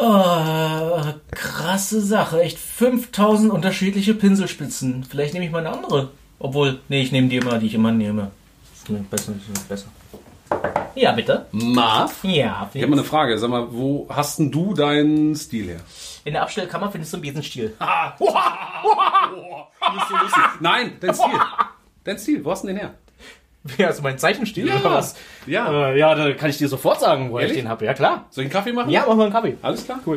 Oh, krasse Sache. Echt 5000 unterschiedliche Pinselspitzen. Vielleicht nehme ich mal eine andere. Obwohl, nee, ich nehme die immer, die ich immer nehme. Besser, ist besser. Ja, bitte. Marv? Ja, Ich habe mal eine Frage. Sag mal, wo hast denn du deinen Stil her? In der Abstellkammer findest du einen Besenstiel. Ah. Nicht so lustig. Nein, dein Stil. Dein Stil, wo hast du denn den her? Ja, also mein Zeichenstil Ja. oder was? Ja. Äh, ja, da kann ich dir sofort sagen, wo Ehrlich? ich den habe. Ja, klar. Soll ich einen Kaffee machen? Ja, mach mal einen Kaffee. Alles klar? Cool.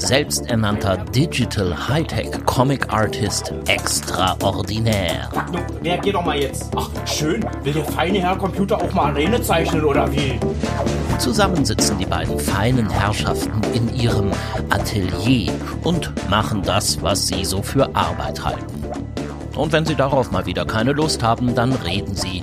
selbsternannter Digital Hightech Comic Artist extraordinär. Nun, reagier doch mal jetzt. Ach, schön. Will der feine Herr Computer auch mal Arene zeichnen oder wie? Zusammen sitzen die beiden feinen Herrschaften in ihrem Atelier und machen das, was sie so für Arbeit halten. Und wenn sie darauf mal wieder keine Lust haben, dann reden sie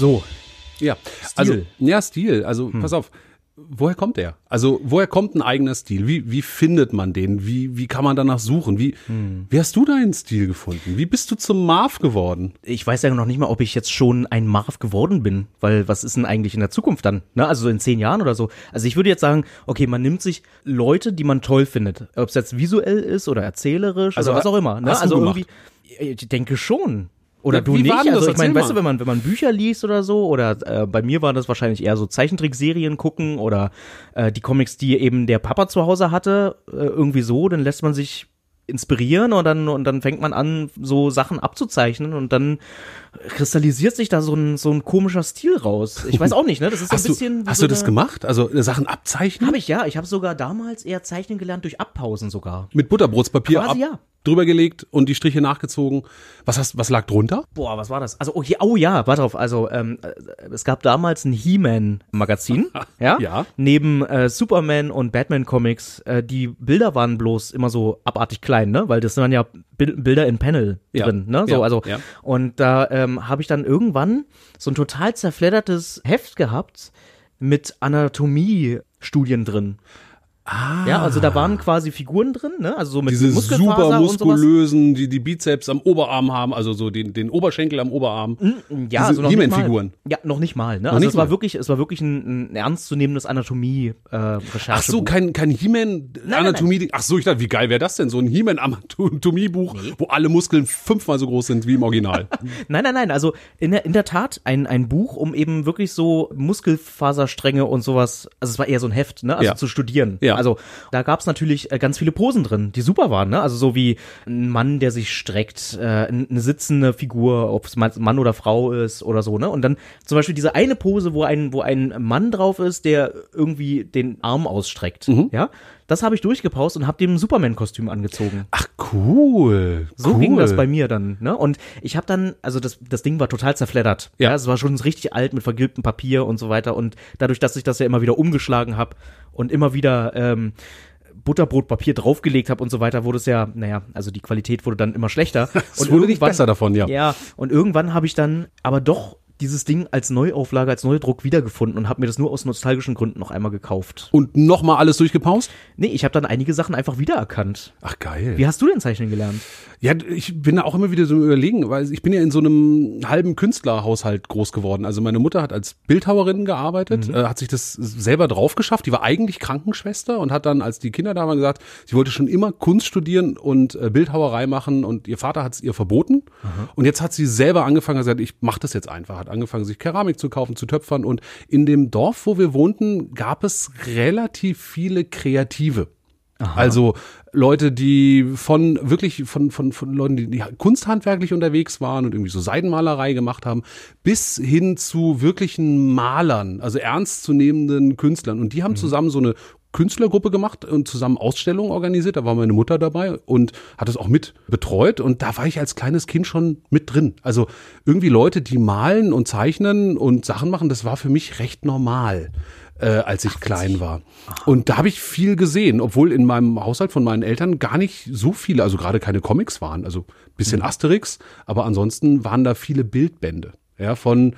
So. Ja, also, ja, Stil. Also, pass auf. Woher kommt der? Also, woher kommt ein eigener Stil? Wie, wie findet man den? Wie, wie kann man danach suchen? Wie, wie hast du deinen Stil gefunden? Wie bist du zum Marv geworden? ich weiß ja noch nicht mal, ob ich jetzt schon ein Marv geworden bin, weil was ist denn eigentlich in der Zukunft dann? Ne? Also so in zehn Jahren oder so. Also ich würde jetzt sagen, okay, man nimmt sich Leute, die man toll findet, ob es jetzt visuell ist oder erzählerisch Also oder was auch immer. Ne? Also irgendwie, ich denke schon. Oder Ja, du nicht? Also ich meine, weißt du, wenn man wenn man Bücher liest oder so oder äh, bei mir war das wahrscheinlich eher so Zeichentrickserien gucken oder äh, die Comics, die eben der Papa zu Hause hatte, äh, irgendwie so, dann lässt man sich inspirieren und dann und dann fängt man an so Sachen abzuzeichnen und dann kristallisiert sich da so ein so ein komischer Stil raus. Ich weiß auch nicht, ne? Das ist so Hast ein bisschen du, hast du das gemacht? Also, äh, Sachen abzeichnen? Habe ich ja, ich habe sogar damals eher zeichnen gelernt durch Abpausen sogar. Mit Butterbrotspapier Quasi ab, ja. drüber gelegt und die Striche nachgezogen. Was hast, was lag drunter? Boah, was war das? Also, oh, hier, oh ja, warte auf. Also, ähm, äh, es gab damals ein He-Man-Magazin, ja? Ja. Neben äh, Superman und Batman-Comics. Äh, die Bilder waren bloß immer so abartig klein, ne? Weil das waren ja Bil Bilder in Panel Ja. drin, ne? So, Ja, also, ja. und da ähm, habe ich dann irgendwann so ein total zerfleddertes Heft gehabt mit Anatomie-Studien drin. Ah. Ja, also da waren quasi Figuren drin, ne? Also so mit Diese super muskulösen, die die Bizeps am Oberarm haben, also so den, den Oberschenkel am Oberarm. Ja, Diese also noch nicht mal. He-Man-Figuren. Ja, noch nicht mal. Ne? Also nicht es war mal. wirklich, es war wirklich ein, ein ernstzunehmendes Anatomie-Recherche. Ach so, kein, kein He-Man-Anatomie. Ach so, ich dachte, wie geil wäre das denn? So ein He-Man-Anatomie-Buch, wo alle Muskeln fünfmal so groß sind wie im Original. Nein, nein, nein. Also in der, in der Tat ein, ein Buch, um eben wirklich so Muskelfaserstränge und sowas. Also es war eher so ein Heft, ne? Also Ja. zu studieren. Ja. Also da gab es natürlich äh, ganz viele Posen drin, die super waren, ne? Also so wie ein Mann, der sich streckt, äh, eine sitzende Figur, ob es Mann oder Frau ist oder so, ne? Und dann zum Beispiel diese eine Pose, wo ein, wo ein Mann drauf ist, der irgendwie den Arm ausstreckt. Mhm. Ja. Das habe ich durchgepaust und habe dem Superman-Kostüm angezogen. Ach, cool. So cool. ging das bei mir dann, ne? Und ich habe dann, also das, das Ding war total zerfleddert. Ja. Ja. es war schon richtig alt mit vergilbtem Papier und so weiter. Und dadurch, dass ich das ja immer wieder umgeschlagen habe und immer wieder ähm, Butterbrotpapier draufgelegt habe und so weiter, wurde es ja, naja, also die Qualität wurde dann immer schlechter. Es und wurde nicht besser davon, ja. Ja, und irgendwann habe ich dann aber doch dieses Ding als Neuauflage, als Neudruck wiedergefunden und habe mir das nur aus nostalgischen Gründen noch einmal gekauft. Und nochmal alles durchgepaust? Nee, ich habe dann einige Sachen einfach wiedererkannt. Ach, geil. Wie hast du denn Zeichnen gelernt? Ja, ich bin da auch immer wieder so im überlegen, weil ich bin ja in so einem halben Künstlerhaushalt groß geworden. Also meine Mutter hat als Bildhauerin gearbeitet, äh, hat sich das selber drauf geschafft. Die war eigentlich Krankenschwester und hat dann, als die Kinder da waren, gesagt, sie wollte schon immer Kunst studieren und äh, Bildhauerei machen und ihr Vater hat es ihr verboten. Und jetzt hat sie selber angefangen gesagt, ich mache das jetzt einfach. Hat angefangen, sich Keramik zu kaufen, zu töpfern. Und in dem Dorf, wo wir wohnten, gab es relativ viele Kreative. Also Leute, die von wirklich von, von, von Leuten, die, die kunsthandwerklich unterwegs waren und irgendwie so Seidenmalerei gemacht haben, bis hin zu wirklichen Malern, also ernstzunehmenden Künstlern. Und die haben zusammen so eine Künstlergruppe gemacht und zusammen Ausstellungen organisiert. Da war meine Mutter dabei und hat es auch mit betreut. Und da war ich als kleines Kind schon mit drin. Also irgendwie Leute, die malen und zeichnen und Sachen machen, das war für mich recht normal äh, als ich klein war. Und da habe ich viel gesehen, obwohl in meinem Haushalt von meinen Eltern gar nicht so viele, also gerade keine Comics waren, also bisschen Asterix, aber ansonsten waren da viele Bildbände, ja, von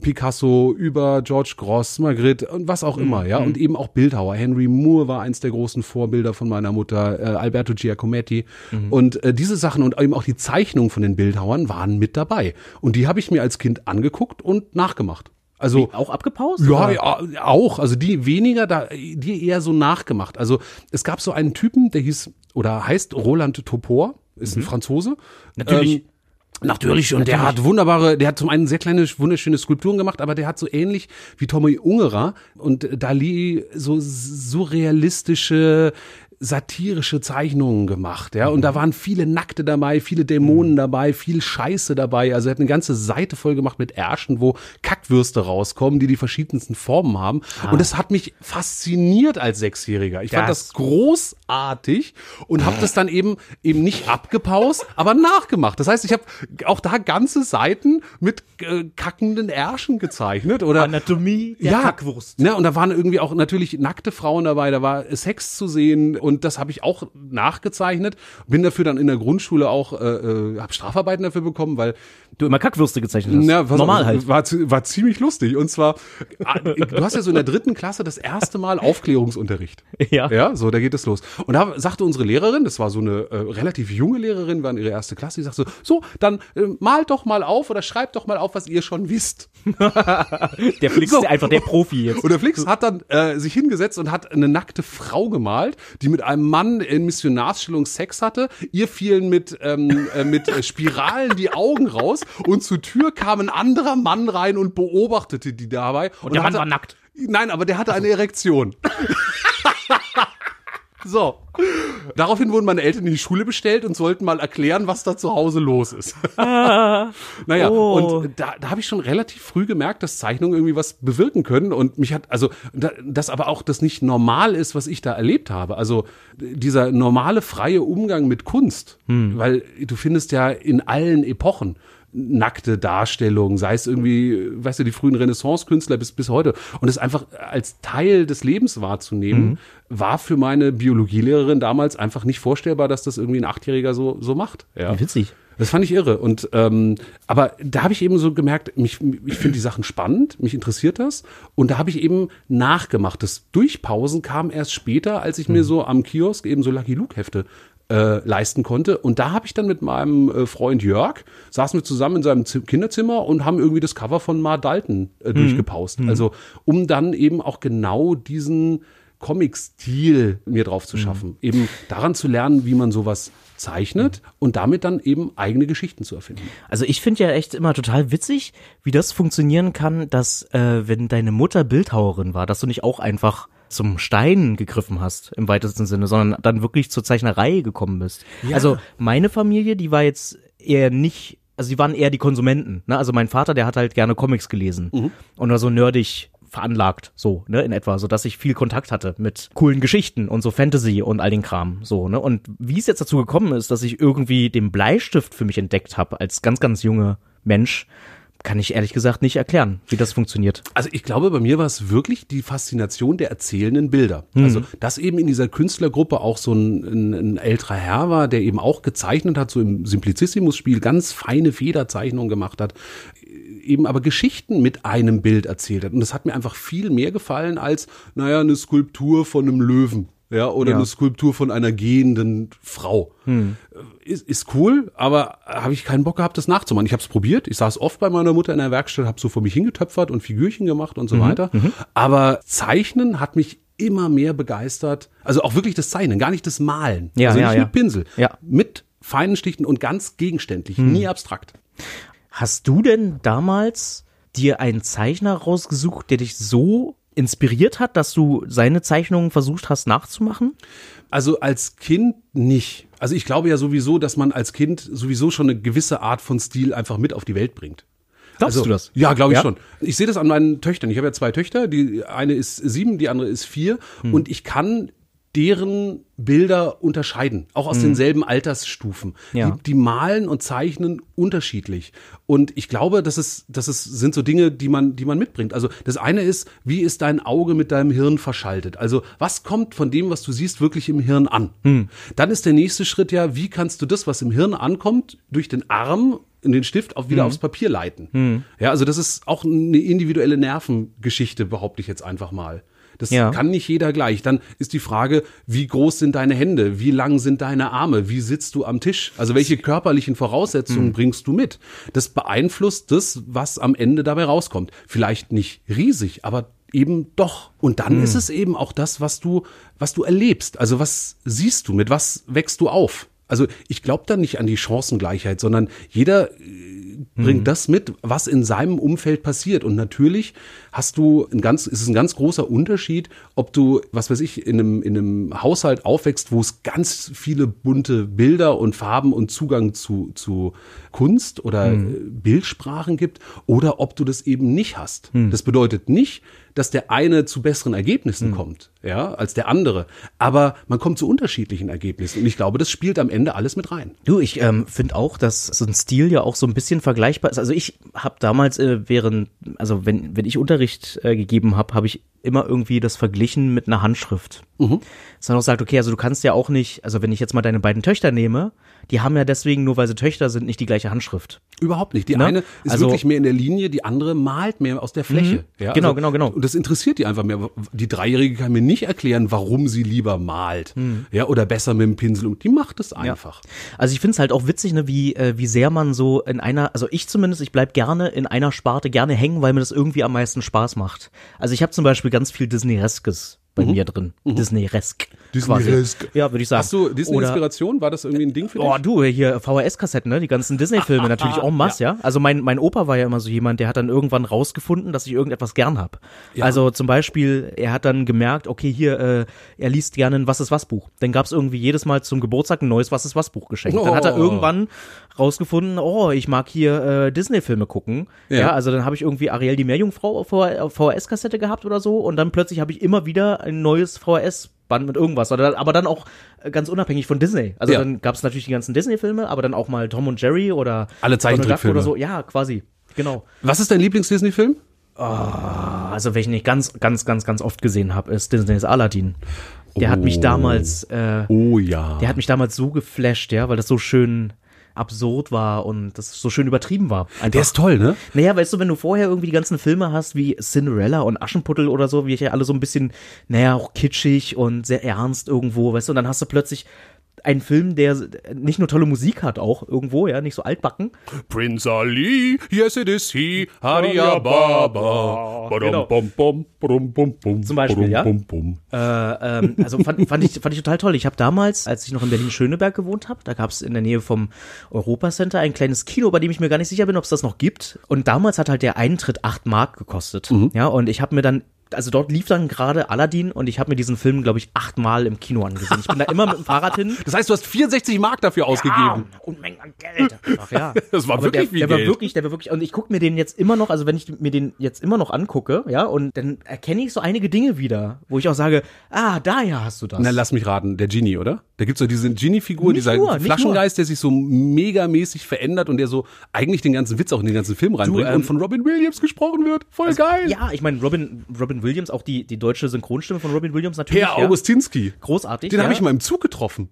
Picasso über George Gross, Magritte und was auch immer, ja, und eben auch Bildhauer. Henry Moore war eins der großen Vorbilder von meiner Mutter, äh, Alberto Giacometti. Und äh, diese Sachen und eben auch die Zeichnungen von den Bildhauern waren mit dabei. Und die habe ich mir als Kind angeguckt und nachgemacht. Also Auch abgepaust? ja, ja, auch. Also die weniger, da, die eher so nachgemacht. Also es gab so einen Typen, der hieß oder heißt Roland Topor, ist ein Franzose. Natürlich. Ähm, Natürlich, und der hat wunderbare, der hat zum einen sehr kleine, wunderschöne Skulpturen gemacht, aber der hat so ähnlich wie Tommy Ungerer und Dali so surrealistische, satirische Zeichnungen gemacht, ja, und da waren viele Nackte dabei, viele Dämonen dabei, viel Scheiße dabei, also er hat eine ganze Seite voll gemacht mit Ärschen, wo Kackwürste rauskommen, die die verschiedensten Formen haben. Und das hat mich fasziniert als Sechsjähriger. Ich fand Das- das großartig und habe das dann eben eben nicht abgepaust, aber nachgemacht. Das heißt, ich habe auch da ganze Seiten mit äh, kackenden Ärschen gezeichnet oder Anatomie der ja, Kackwurst. Ne, und da waren irgendwie auch natürlich nackte Frauen dabei, da war Sex zu sehen und das habe ich auch nachgezeichnet. Bin dafür dann in der Grundschule auch, äh, äh, habe Strafarbeiten dafür bekommen, weil Du immer Kackwürste gezeichnet hast. na, pass Normal halt. War, war ziemlich lustig. Und zwar, ah, du hast ja so in der dritten Klasse das erste Mal Aufklärungsunterricht. Ja. Ja, so, da geht es los. Und da sagte unsere Lehrerin, das war so eine äh, relativ junge Lehrerin, war in ihrer erste Klasse, die sagte so, so, dann äh, malt doch mal auf oder schreibt doch mal auf, was ihr schon wisst. Der Flix So. ist einfach der Profi jetzt. Und der Flix hat dann äh, sich hingesetzt und hat eine nackte Frau gemalt, die mit einem Mann in Missionarstellung Sex hatte. Ihr fielen mit, ähm, äh, mit äh, Spiralen die Augen raus und zur Tür kam ein anderer Mann rein und beobachtete die dabei. Und, der Mann hatte, war nackt. Nein, aber der hatte eine Erektion. So. Daraufhin wurden meine Eltern in die Schule bestellt und sollten mal erklären, was da zu Hause los ist. naja, Oh. und da, da habe ich schon relativ früh gemerkt, dass Zeichnungen irgendwie was bewirken können und mich hat, also, da, dass aber auch das nicht normal ist, was ich da erlebt habe. Also dieser normale freie Umgang mit Kunst, weil du findest ja in allen Epochen nackte Darstellungen, sei es irgendwie, weißt du, die frühen Renaissance-Künstler bis, bis heute. Und es einfach als Teil des Lebens wahrzunehmen, war für meine Biologielehrerin damals einfach nicht vorstellbar, dass das irgendwie ein Achtjähriger so, so macht. Ja. Witzig. Das fand ich irre. Und ähm, aber da habe ich eben so gemerkt, mich, ich finde die Sachen spannend, mich interessiert das. Und da habe ich eben nachgemacht. Das Durchpausen kam erst später, als ich mir so am Kiosk eben so Lucky Luke Hefte äh, leisten konnte. Und da habe ich dann mit meinem äh, Freund Jörg, saßen wir zusammen in seinem Zi- Kinderzimmer und haben irgendwie das Cover von Mar Dalton äh, durchgepaust. Also um dann eben auch genau diesen Comic-Stil mir drauf zu schaffen. Eben daran zu lernen, wie man sowas zeichnet und damit dann eben eigene Geschichten zu erfinden. Also ich finde ja echt immer total witzig, wie das funktionieren kann, dass äh, wenn deine Mutter Bildhauerin war, dass du nicht auch einfach zum Stein gegriffen hast im weitesten Sinne, sondern dann wirklich zur Zeichnerei gekommen bist. Also meine Familie, die war jetzt eher nicht, also die waren eher die Konsumenten. Ne? Also mein Vater, der hat halt gerne Comics gelesen und war so nerdig veranlagt, so, ne, in etwa, so dass ich viel Kontakt hatte mit coolen Geschichten und so Fantasy und all den Kram, so, ne, und wie es jetzt dazu gekommen ist, dass ich irgendwie den Bleistift für mich entdeckt habe als ganz, ganz junger Mensch, kann ich ehrlich gesagt nicht erklären, wie das funktioniert. Also ich glaube, bei mir war es wirklich die Faszination der erzählenden Bilder. Also dass eben in dieser Künstlergruppe auch so ein, ein, ein älterer Herr war, der eben auch gezeichnet hat, so im Simplicissimus-Spiel ganz feine Federzeichnungen gemacht hat, eben aber Geschichten mit einem Bild erzählt hat. Und das hat mir einfach viel mehr gefallen als, naja, eine Skulptur von einem Löwen. Ja, oder Ja. eine Skulptur von einer gehenden Frau. Ist, ist cool, aber habe ich keinen Bock gehabt, das nachzumachen. Ich habe es probiert. Ich saß oft bei meiner Mutter in der Werkstatt, habe so vor mich hingetöpfert und Figürchen gemacht und so weiter. Aber Zeichnen hat mich immer mehr begeistert. Also auch wirklich das Zeichnen, gar nicht das Malen. Ja, also ja, nicht ja. mit Pinsel. Ja. Mit feinen Stichen und ganz gegenständlich, nie abstrakt. Hast du denn damals dir einen Zeichner rausgesucht, der dich so inspiriert hat, dass du seine Zeichnungen versucht hast nachzumachen? Also als Kind nicht. Also ich glaube ja sowieso, dass man als Kind sowieso schon eine gewisse Art von Stil einfach mit auf die Welt bringt. Glaubst also, du das? Ja, glaube ich Ja? schon. Ich sehe das an meinen Töchtern. Ich habe ja zwei Töchter. Die eine ist sieben, die andere ist vier. Hm. Und ich kann deren Bilder unterscheiden, auch aus denselben Altersstufen. Hm. Ja. Die, die malen und zeichnen unterschiedlich. Und ich glaube, das ist, das ist, sind so Dinge, die man, die man mitbringt. Also das eine ist, wie ist dein Auge mit deinem Hirn verschaltet? Also was kommt von dem, was du siehst, wirklich im Hirn an? Hm. Dann ist der nächste Schritt ja, wie kannst du das, was im Hirn ankommt, durch den Arm in den Stift auch wieder Hm. aufs Papier leiten. Ja, also das ist auch eine individuelle Nervengeschichte, behaupte ich jetzt einfach mal. Das Ja. kann nicht jeder gleich. Dann ist die Frage, wie groß sind deine Hände? Wie lang sind deine Arme? Wie sitzt du am Tisch? Also welche körperlichen. Voraussetzungen bringst du mit? Das beeinflusst das, was am Ende dabei rauskommt. Vielleicht nicht riesig, aber eben doch. Und dann ist es eben auch das, was du, was du erlebst. Also was siehst du? Mit was wächst du auf? Also ich glaube da nicht an die Chancengleichheit, sondern jeder bringt das mit, was in seinem Umfeld passiert. Und natürlich hast du ein ganz, ist es ein ganz großer Unterschied, ob du, was weiß ich, in einem, in einem Haushalt aufwächst, wo es ganz viele bunte Bilder und Farben und Zugang zu, zu Kunst oder äh, Bildsprachen gibt, oder ob du das eben nicht hast. Das bedeutet nicht, dass der eine zu besseren Ergebnissen kommt, ja, als der andere. Aber man kommt zu unterschiedlichen Ergebnissen. Und ich glaube, das spielt am Ende alles mit rein. Du, ich ähm, finde auch, dass so ein Stil ja auch so ein bisschen vergleichbar ist. Also ich habe damals äh, während, also wenn, wenn ich Unterricht äh, gegeben habe, habe ich immer irgendwie das verglichen mit einer Handschrift. Mhm. Dass man auch sagt, okay, also du kannst ja auch nicht, also wenn ich jetzt mal deine beiden Töchter nehme, die haben ja deswegen, nur weil sie Töchter sind, nicht die gleiche Handschrift. Überhaupt nicht. Die Ne? eine ist Also- wirklich mehr in der Linie, die andere malt mehr aus der Fläche. Ja, Genau, also, genau, genau. Und das interessiert die einfach mehr. Die Dreijährige kann mir nicht erklären, warum sie lieber malt. Ja, oder besser mit dem Pinsel. Und die macht es einfach. Also ich finde es halt auch witzig, ne, wie, äh, wie sehr man so in einer, also ich zumindest, ich bleib gerne in einer Sparte gerne hängen, weil mir das irgendwie am meisten Spaß macht. Also ich habe zum Beispiel ganz viel Disney-Reskes bei mir drin. Disney-Resk. quasi. Disney-Resk. Ja, würde ich sagen. Hast du Disney-Inspiration? War das irgendwie ein Ding für dich? Oh, du, hier VHS-Kassetten, ne? Die ganzen Disney-Filme natürlich en masse, ja. Also mein, mein Opa war ja immer so jemand, der hat dann irgendwann rausgefunden, dass ich irgendetwas gern hab. Also zum Beispiel, er hat dann gemerkt, okay, hier, äh, er liest gerne ein Was ist was Buch. Dann gab's irgendwie jedes Mal zum Geburtstag ein neues Was ist was Buch geschenkt. Dann hat er Oh. irgendwann rausgefunden, oh, ich mag hier äh, Disney-Filme gucken. Ja, Ja. also dann habe ich irgendwie Ariel die Meerjungfrau auf VHS-Kassette gehabt oder so und dann plötzlich habe ich immer wieder ein neues VHS Band mit irgendwas, oder, aber dann auch äh, ganz unabhängig von Disney. Also Ja. dann gab es natürlich die ganzen Disney-Filme, aber dann auch mal Tom und Jerry oder Alle Zeichentrickfilme. oder so. Ja, quasi. Genau. Was ist dein Lieblings-Disney-Film? Also welchen ich ganz, ganz, ganz, ganz oft gesehen habe, ist Disneys Aladdin. Der hat mich Oh. damals, äh, Oh ja. der hat mich damals so geflasht, ja, weil das so schön absurd war und das so schön übertrieben war. Einfach. Der ist toll, ne? Naja, weißt du, wenn du vorher irgendwie die ganzen Filme hast, wie Cinderella und Aschenputtel oder so, wie ich ja alle so ein bisschen, naja, auch kitschig und sehr ernst irgendwo, weißt du, und dann hast du plötzlich einen Film, der nicht nur tolle Musik hat, auch irgendwo, ja, nicht so altbacken. Prince Ali, yes it is he, Haria Baba. Genau. Zum Beispiel, ja? Äh, ähm, also fand, fand, ich, fand ich total toll. Ich habe damals, als ich noch in Berlin-Schöneberg gewohnt habe, da gab es in der Nähe vom Europacenter ein kleines Kino, bei dem ich mir gar nicht sicher bin, ob es das noch gibt. Und damals hat halt der Eintritt 8 Mark gekostet. Ja, und ich habe mir dann also dort lief dann gerade Aladdin und ich habe mir diesen Film, glaube ich, achtmal im Kino angesehen. Ich bin da immer mit dem Fahrrad hin. Das heißt, du hast 64 Mark dafür ausgegeben. Ah, Unmengen an Geld. Ach ja. Das war Aber wirklich der, viel der war Geld. wirklich, der war wirklich, und ich gucke mir den jetzt immer noch, also wenn ich mir den jetzt immer noch angucke, ja, und dann erkenne ich so einige Dinge wieder, wo ich auch sage, ah, daher hast du das. Na, lass mich raten, der Genie, oder? Da gibt's so diese Genie-Figur, dieser nur, Flaschengeist, der sich so megamäßig verändert und der so eigentlich den ganzen Witz auch in den ganzen Film reinbringt ähm, und von Robin Williams gesprochen wird. Voll geil. Ja, ich meine, Robin, Robin Williams, auch die, die deutsche Synchronstimme von Robin Williams natürlich. Per ja. Augustinski. Großartig. Den ja. habe ich mal im Zug getroffen.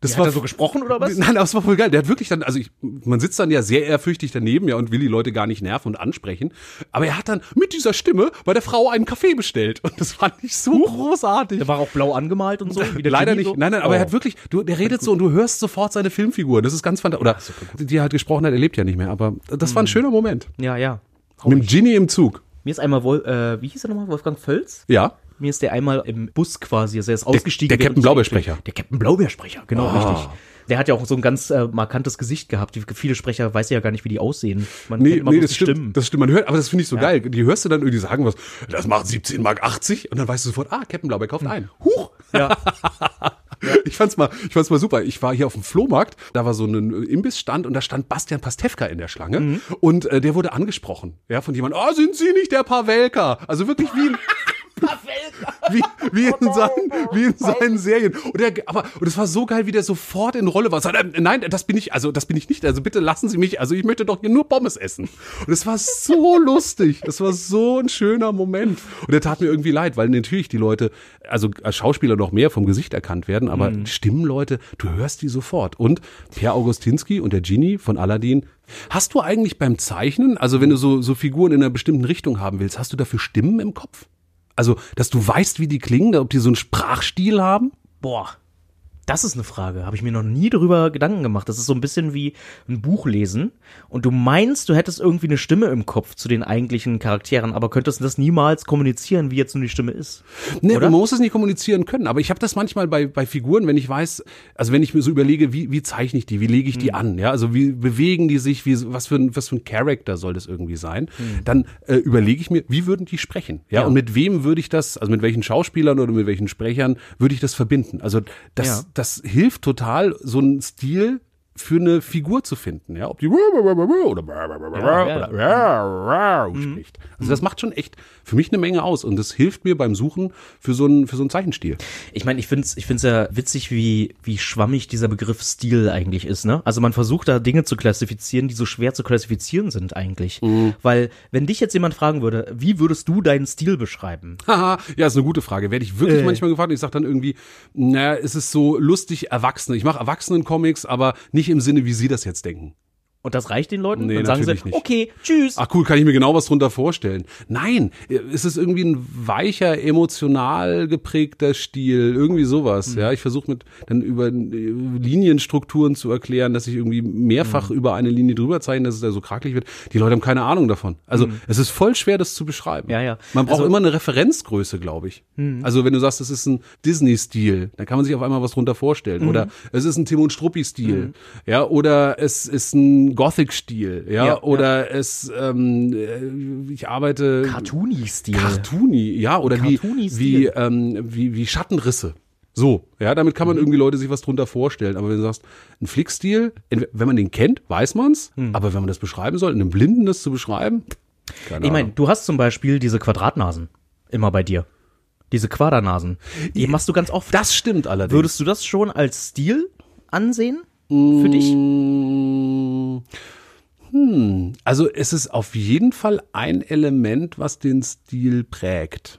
Das Hat er so gesprochen oder was? Nein, aber es war voll geil. Der hat wirklich dann, also ich, man sitzt dann ja sehr ehrfürchtig daneben, ja, und will die Leute gar nicht nerven und ansprechen. Aber er hat dann mit dieser Stimme bei der Frau einen Kaffee bestellt. Und das fand ich so großartig. Der war auch blau angemalt und so. Leider Genie nicht. So. Nein, nein, aber Oh. er hat wirklich, du, der redet so und du hörst sofort seine Filmfigur. Das ist ganz fantastisch. Oder die er halt gesprochen hat, er lebt ja nicht mehr. Aber das Hm. war ein schöner Moment. Ja, ja. Mit dem Genie im Zug. Mir ist einmal, Wol äh, wie hieß er nochmal? Wolfgang Völz? Ja. Mir ist der einmal im Bus quasi, also er ist ausgestiegen. der Captain Blaubeersprecher. Der Captain Blaubeersprecher, genau, Ah. richtig. Der hat ja auch so ein ganz äh, markantes Gesicht gehabt. Die, viele Sprecher weiß ja gar nicht, wie die aussehen. Man Nee, nee, das stimmt. Stimmen. Das stimmt. Man hört, aber das finde ich so geil. Die hörst du dann irgendwie sagen was, das macht 17 Mark 80 und dann weißt du sofort, ah, Captain Blaubeer kauft ein. Huch! Ja. Ich fand's mal, ich fand's mal super. Ich war hier auf dem Flohmarkt, da war so ein Imbissstand und da stand Bastian Pastewka in der Schlange Mhm. und äh, der wurde angesprochen, ja, von jemandem, oh, sind Sie nicht der Pavelka? Also wirklich wie ein wie, wie in seinen, wie in seinen Serien. Und der, aber, und es war so geil, wie der sofort in Rolle war. Sagt, äh, nein, das bin ich, also, das bin ich nicht. Also bitte lassen Sie mich, also ich möchte doch hier nur Pommes essen. Und es war so lustig. Das war so ein schöner Moment. Und der tat mir irgendwie leid, weil natürlich die Leute, also als Schauspieler noch mehr vom Gesicht erkannt werden, aber Stimmenleute, du hörst die sofort. Und Per Augustinski und der Genie von Aladdin, Hast du eigentlich beim Zeichnen, also wenn du so, so Figuren in einer bestimmten Richtung haben willst, hast du dafür Stimmen im Kopf? Also, dass du weißt, wie die klingen, ob die so einen Sprachstil haben? Boah. Das ist eine Frage. Habe ich mir noch nie darüber Gedanken gemacht. Das ist so ein bisschen wie ein Buch lesen und du meinst, du hättest irgendwie eine Stimme im Kopf zu den eigentlichen Charakteren, aber könntest das niemals kommunizieren, wie jetzt nun die Stimme ist. Nee, Oder? man muss es nicht kommunizieren können. Aber ich habe das manchmal bei, bei Figuren, wenn ich weiß, also wenn ich mir so überlege, wie, wie zeichne ich die, wie lege ich die an, ja, also wie bewegen die sich, wie, was für ein, was für ein Charakter soll das irgendwie sein, dann äh, überlege ich mir, wie würden die sprechen, ja? Ja. und mit wem würde ich das, also mit welchen Schauspielern oder mit welchen Sprechern würde ich das verbinden? Also das, Ja. Das hilft total, so einen Stil für eine Figur zu finden, ja, ob die oder ja. spricht. Also das macht schon echt für mich eine Menge aus und das hilft mir beim Suchen für so einen für so einen Zeichenstil. Ich meine, ich find's, ich find's ja witzig, wie, wie schwammig dieser Begriff Stil eigentlich ist, ne? Also man versucht da Dinge zu klassifizieren, die so schwer zu klassifizieren sind eigentlich. Weil, wenn dich jetzt jemand fragen würde, wie würdest du deinen Stil beschreiben? Haha, ja, ist eine gute Frage. Werde ich wirklich Äh. manchmal gefragt und ich sage dann irgendwie, naja, es ist so lustig Erwachsene. Ich mache Erwachsenen-Comics, aber nicht im Sinne, wie sie das jetzt denken. Und das reicht den Leuten? Nee, Dann sagen sie, nicht. okay, tschüss. Ach cool, kann ich mir genau was drunter vorstellen. Nein, es ist irgendwie ein weicher, emotional geprägter Stil, irgendwie sowas. Mhm. Ja, ich versuche mit dann über äh, Linienstrukturen zu erklären, dass ich irgendwie mehrfach über eine Linie drüber zeichne, dass es da so krakelig wird. Die Leute haben keine Ahnung davon. Also es ist voll schwer, das zu beschreiben. Mhm. Ja, ja. Man braucht Also- Mhm. immer eine Referenzgröße, glaube ich. Also wenn du sagst, es ist ein Disney-Stil, dann kann man sich auf einmal was drunter vorstellen. Mhm. Oder es ist ein Tim und Struppi-Stil. Ja, oder es ist ein Gothic-Stil. Ja, Ja, oder es, ähm, äh, ich arbeite Cartoony-Stil. Cartoony, ja, oder wie, Cartoony-Stil. wie, ähm, wie, wie Schattenrisse. So, ja, damit kann man Mhm. irgendwie Leute sich was drunter vorstellen. Aber wenn du sagst, ein Flickstil, wenn man den kennt, weiß man's. Mhm. Aber wenn man das beschreiben soll, in einem Blinden das zu beschreiben, keine Ich meine, du hast zum Beispiel diese Quadratnasen immer bei dir. Diese Quadernasen. Die machst du ganz oft. das stimmt allerdings. Würdest du das schon als Stil ansehen? Für dich? Mm, Hm, also es ist auf jeden Fall ein Element, was den Stil prägt.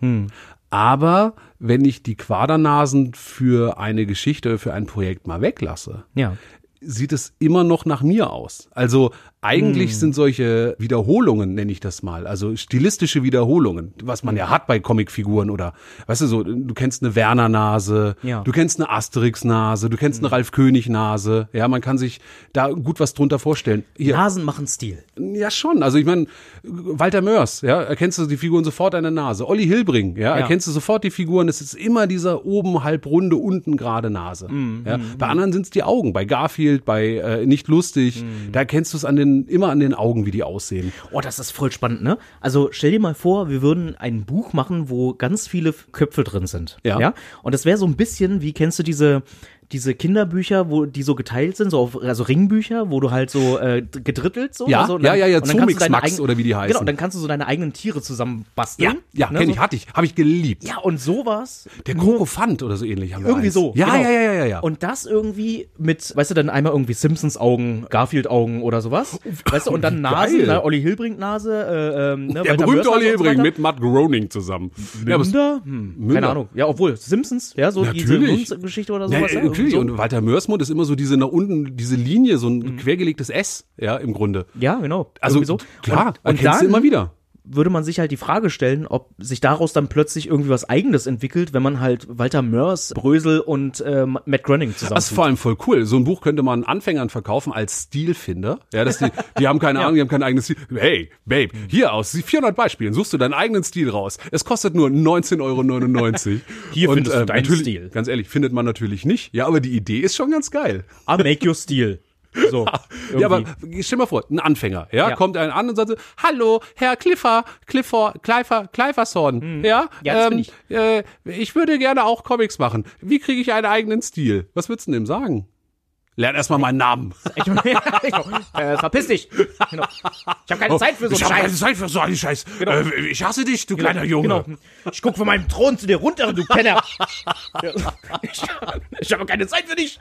Aber wenn ich die Quadernasen für eine Geschichte oder für ein Projekt mal weglasse, Ja. sieht es immer noch nach mir aus. Also eigentlich Hm. sind solche Wiederholungen, nenne ich das mal, also stilistische Wiederholungen, was man ja hat bei Comicfiguren oder, weißt du so, du kennst eine Werner-Nase, Ja. du kennst eine Asterix-Nase, du kennst eine Ralf König-Nase, ja, man kann sich da gut was drunter vorstellen. Hier, Nasen machen Stil. ja, schon. Also ich meine, Walter Mörs, ja, erkennst du die Figuren sofort an der Nase. Olli Hilbring, ja, erkennst du sofort die Figuren. Es ist immer dieser oben halbrunde, unten gerade Nase. ja. Bei anderen sind es die Augen. Bei Garfield, bei äh, Nicht lustig, da erkennst du es an den, immer an den Augen, wie die aussehen. Oh, das ist voll spannend, ne? Also stell dir mal vor, wir würden ein Buch machen, wo ganz viele Köpfe drin sind. Ja. ja? Und das wäre so ein bisschen, wie kennst du diese diese Kinderbücher, wo die so geteilt sind, so auf, also Ringbücher, wo du halt so äh, gedrittelt so. Ja, also, und ja, ja, ja, und dann deine Max oder wie die heißen. Genau, dann kannst du so deine eigenen Tiere zusammen basteln. ja, ne, kenn so. ich, hatte ich, habe ich geliebt. Ja, und sowas. Der Krokofant oder so ähnlich haben wir Irgendwie eins. so. Ja, genau. ja, ja, ja, ja. Und das irgendwie mit, weißt du, dann einmal irgendwie Simpsons Augen, Garfield Augen oder sowas. Weißt du, und dann Nasen, Geil. ne, Olli Hilbrink Nase, äh, ähm, ne, der berühmte Olli und so Hilbring weiter. mit Matt Groening zusammen. Ja, Münder? Hm, Münder. Keine Ahnung. Ja, obwohl, Simpsons, ja, so Natürlich. diese Geschichte oder Ja, sowas. ja, ja, natürlich. So. Und Walter Mörsmund ist immer so diese nach unten, diese Linie, so ein quergelegtes S, ja, im Grunde. ja, genau. Also so. klar, und, und erkennst dann du immer wieder. Würde man sich halt die Frage stellen, ob sich daraus dann plötzlich irgendwie was Eigenes entwickelt, wenn man halt Walter Mörs, Brösel und äh, Matt Groening zusammen. Das ist vor allem voll cool. So ein Buch könnte man Anfängern verkaufen als Stilfinder. Ja, dass die, die haben keine Ahnung, die haben keinen eigenen Stil. Hey, Babe, hier aus 400 Beispielen suchst du deinen eigenen Stil raus. Es kostet nur 19,99 Euro. Hier Und, findest du äh, deinen natürlich- Stil. Ganz ehrlich, findet man natürlich nicht. Ja, aber die Idee ist schon ganz geil. ah, make your Stil. So. Ja, aber irgendwie. stell mal vor, ein Anfänger, ja, Ja. kommt ein an und sagt so, hallo, Herr Cliffer, Cliffer, Kleifer, Kleiferson, ja, Hm. Ja, das bin ich. Äh, ich würde gerne auch Comics machen. Wie kriege ich einen eigenen Stil? Was würdest du denn dem sagen? Lern erstmal meinen Namen. Ich, äh, verpiss dich. Genau. Ich habe keine Zeit für so ich einen habe keine Scheiß. Zeit für so einen Scheiß. Genau. Äh, ich hasse dich, du kleiner Junge. Genau. Ich guck von meinem Thron zu dir runter, du Penner. Ja. Ich, ich habe keine Zeit für dich.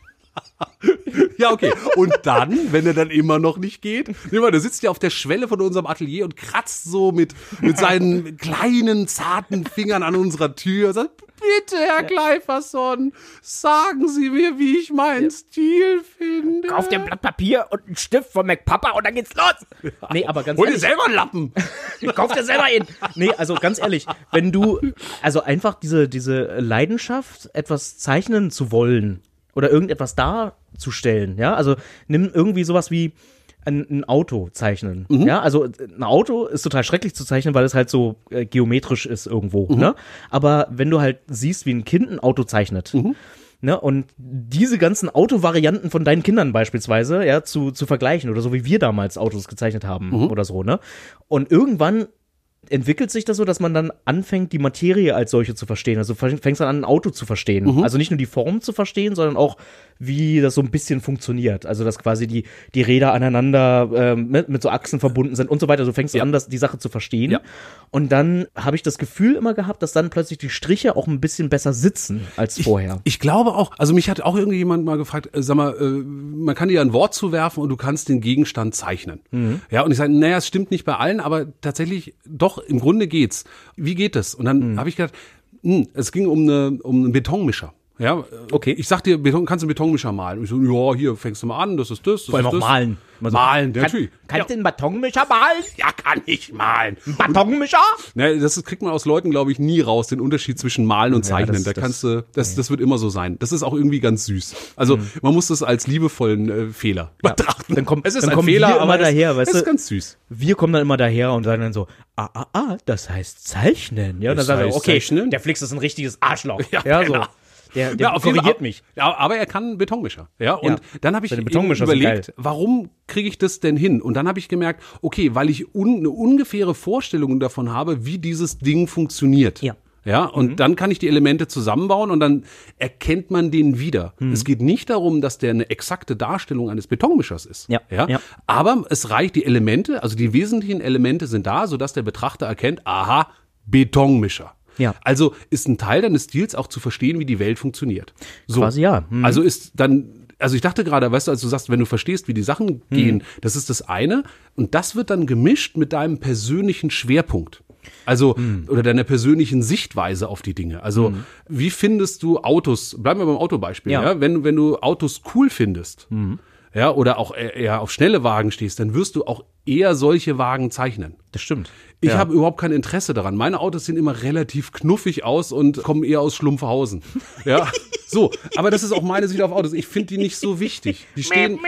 Ja, okay. Und dann, wenn er dann immer noch nicht geht, nimm mal, der sitzt ja auf der Schwelle von unserem Atelier und kratzt so mit, mit seinen kleinen, zarten Fingern an unserer Tür. Sagt, bitte, Herr Kleiferson, sagen Sie mir, wie ich meinen Stil finde. Kauf dir ein Blatt Papier und einen Stift von McPapa und dann geht's los. Nee, aber ganz Hol dir ehrlich, selber einen Lappen. kauf dir selber ihn. Nee, also ganz ehrlich, wenn du, also einfach diese, diese Leidenschaft, etwas zeichnen zu wollen oder irgendetwas darzustellen, ja, also nimm irgendwie sowas wie ein, ein Auto zeichnen, ja, also ein Auto ist total schrecklich zu zeichnen, weil es halt so äh, geometrisch ist irgendwo, ne, aber wenn du halt siehst, wie ein Kind ein Auto zeichnet, Ne, und diese ganzen Autovarianten von deinen Kindern beispielsweise, ja, zu, zu vergleichen oder so wie wir damals Autos gezeichnet haben oder so, ne? Und irgendwann entwickelt sich das so, dass man dann anfängt, die Materie als solche zu verstehen. Also fäng- fängst dann an, ein Auto zu verstehen. Also nicht nur die Form zu verstehen, sondern auch, wie das so ein bisschen funktioniert. Also, dass quasi die, die Räder aneinander ähm, mit, mit so Achsen verbunden sind und so weiter. Du fängst an, das, die Sache zu verstehen. Ja. Und dann habe ich das Gefühl immer gehabt, dass dann plötzlich die Striche auch ein bisschen besser sitzen als vorher. Ich glaube auch, also mich hat auch irgendjemand mal gefragt, äh, sag mal, äh, man kann dir ja ein Wort zuwerfen und du kannst den Gegenstand zeichnen. Ja, und ich sage, naja, es stimmt nicht bei allen, aber tatsächlich doch, im Grunde geht's. Wie geht es? Und dann habe ich gedacht, hm, es ging um, eine, um einen Betonmischer. Ja, Okay. Ich sag dir, Beton, kannst du einen Betonmischer malen? Und ich so, ja, hier fängst du mal an, das ist das, das Vor allem auch das. malen. Also, Malen, kann, natürlich. Kann ich den Betonmischer malen? Ja, kann ich malen. Betonmischer? Ne, das kriegt man aus Leuten, glaube ich, nie raus, den Unterschied zwischen Malen und Zeichnen. das- da kannst du, das, das wird immer so sein. Das ist auch irgendwie ganz süß. Also man muss das als liebevollen äh, Fehler betrachten. Dann kommt- es ist dann ein kommen Fehler, wir immer aber daher, weißt es du? ist ganz süß. Wir kommen dann immer daher und sagen dann so, ah, ah, ah, das heißt zeichnen. Ja, und dann sagen wir, okay, zeichnen? der Flix ist ein richtiges Arschloch. Ja, Ja, genau. so. Der, der auf jeden korrigiert mich. Ja, aber er kann einen Betonmischer. Ja, und Ja. dann habe ich überlegt, warum kriege ich das denn hin? Und dann habe ich gemerkt, okay, weil ich un, eine ungefähre Vorstellung davon habe, wie dieses Ding funktioniert. Ja. Ja, und Mhm. dann kann ich die Elemente zusammenbauen und dann erkennt man den wieder. Mhm. Es geht nicht darum, dass der eine exakte Darstellung eines Betonmischers ist. Ja, ja. ja. Aber es reicht, die Elemente, also die wesentlichen Elemente sind da, sodass der Betrachter erkennt, aha, Betonmischer. Ja. Also ist ein Teil deines Stils auch zu verstehen, wie die Welt funktioniert. So. Quasi ja. Mhm. Also ist dann, also ich dachte gerade, weißt du, als du sagst, wenn du verstehst, wie die Sachen gehen, das ist das eine. Und das wird dann gemischt mit deinem persönlichen Schwerpunkt. Also, oder deiner persönlichen Sichtweise auf die Dinge. Also, wie findest du Autos, bleiben wir beim Autobeispiel, ja, Ja. wenn, wenn du Autos cool findest, ja, oder auch eher eher auf schnelle Wagen stehst, dann wirst du auch eher solche Wagen zeichnen. Das stimmt. Ich Ja. habe überhaupt kein Interesse daran. Meine Autos sehen immer relativ knuffig aus und kommen eher aus Schlumpfhausen. Ja, so. Aber das ist auch meine Sicht auf Autos. Ich finde die nicht so wichtig. Die stehen,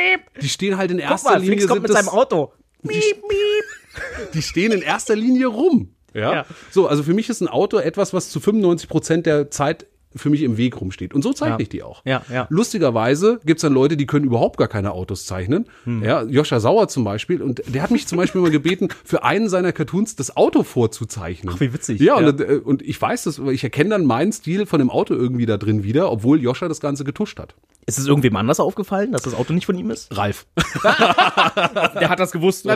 die stehen halt in Guck erster mal, Linie. Flix kommt mit das, seinem Auto. die stehen in erster Linie rum. Ja? Ja. So, also für mich ist ein Auto etwas, was zu 95 Prozent der Zeit für mich im Weg rumsteht. Und so zeichne Ja. ich die auch. Ja, ja. Lustigerweise gibt's dann Leute, die können überhaupt gar keine Autos zeichnen. Hm. Ja, Joscha Sauer zum Beispiel. Und der hat mich zum Beispiel mal gebeten, für einen seiner Cartoons das Auto vorzuzeichnen. Ach, wie witzig. Ja, Ja. Und, äh, und ich weiß das, weil ich erkenne dann meinen Stil von dem Auto irgendwie da drin wieder, obwohl Joscha das Ganze getuscht hat. Ist es irgendwem anders aufgefallen, dass das Auto nicht von ihm ist? Ralf. Der hat das gewusst,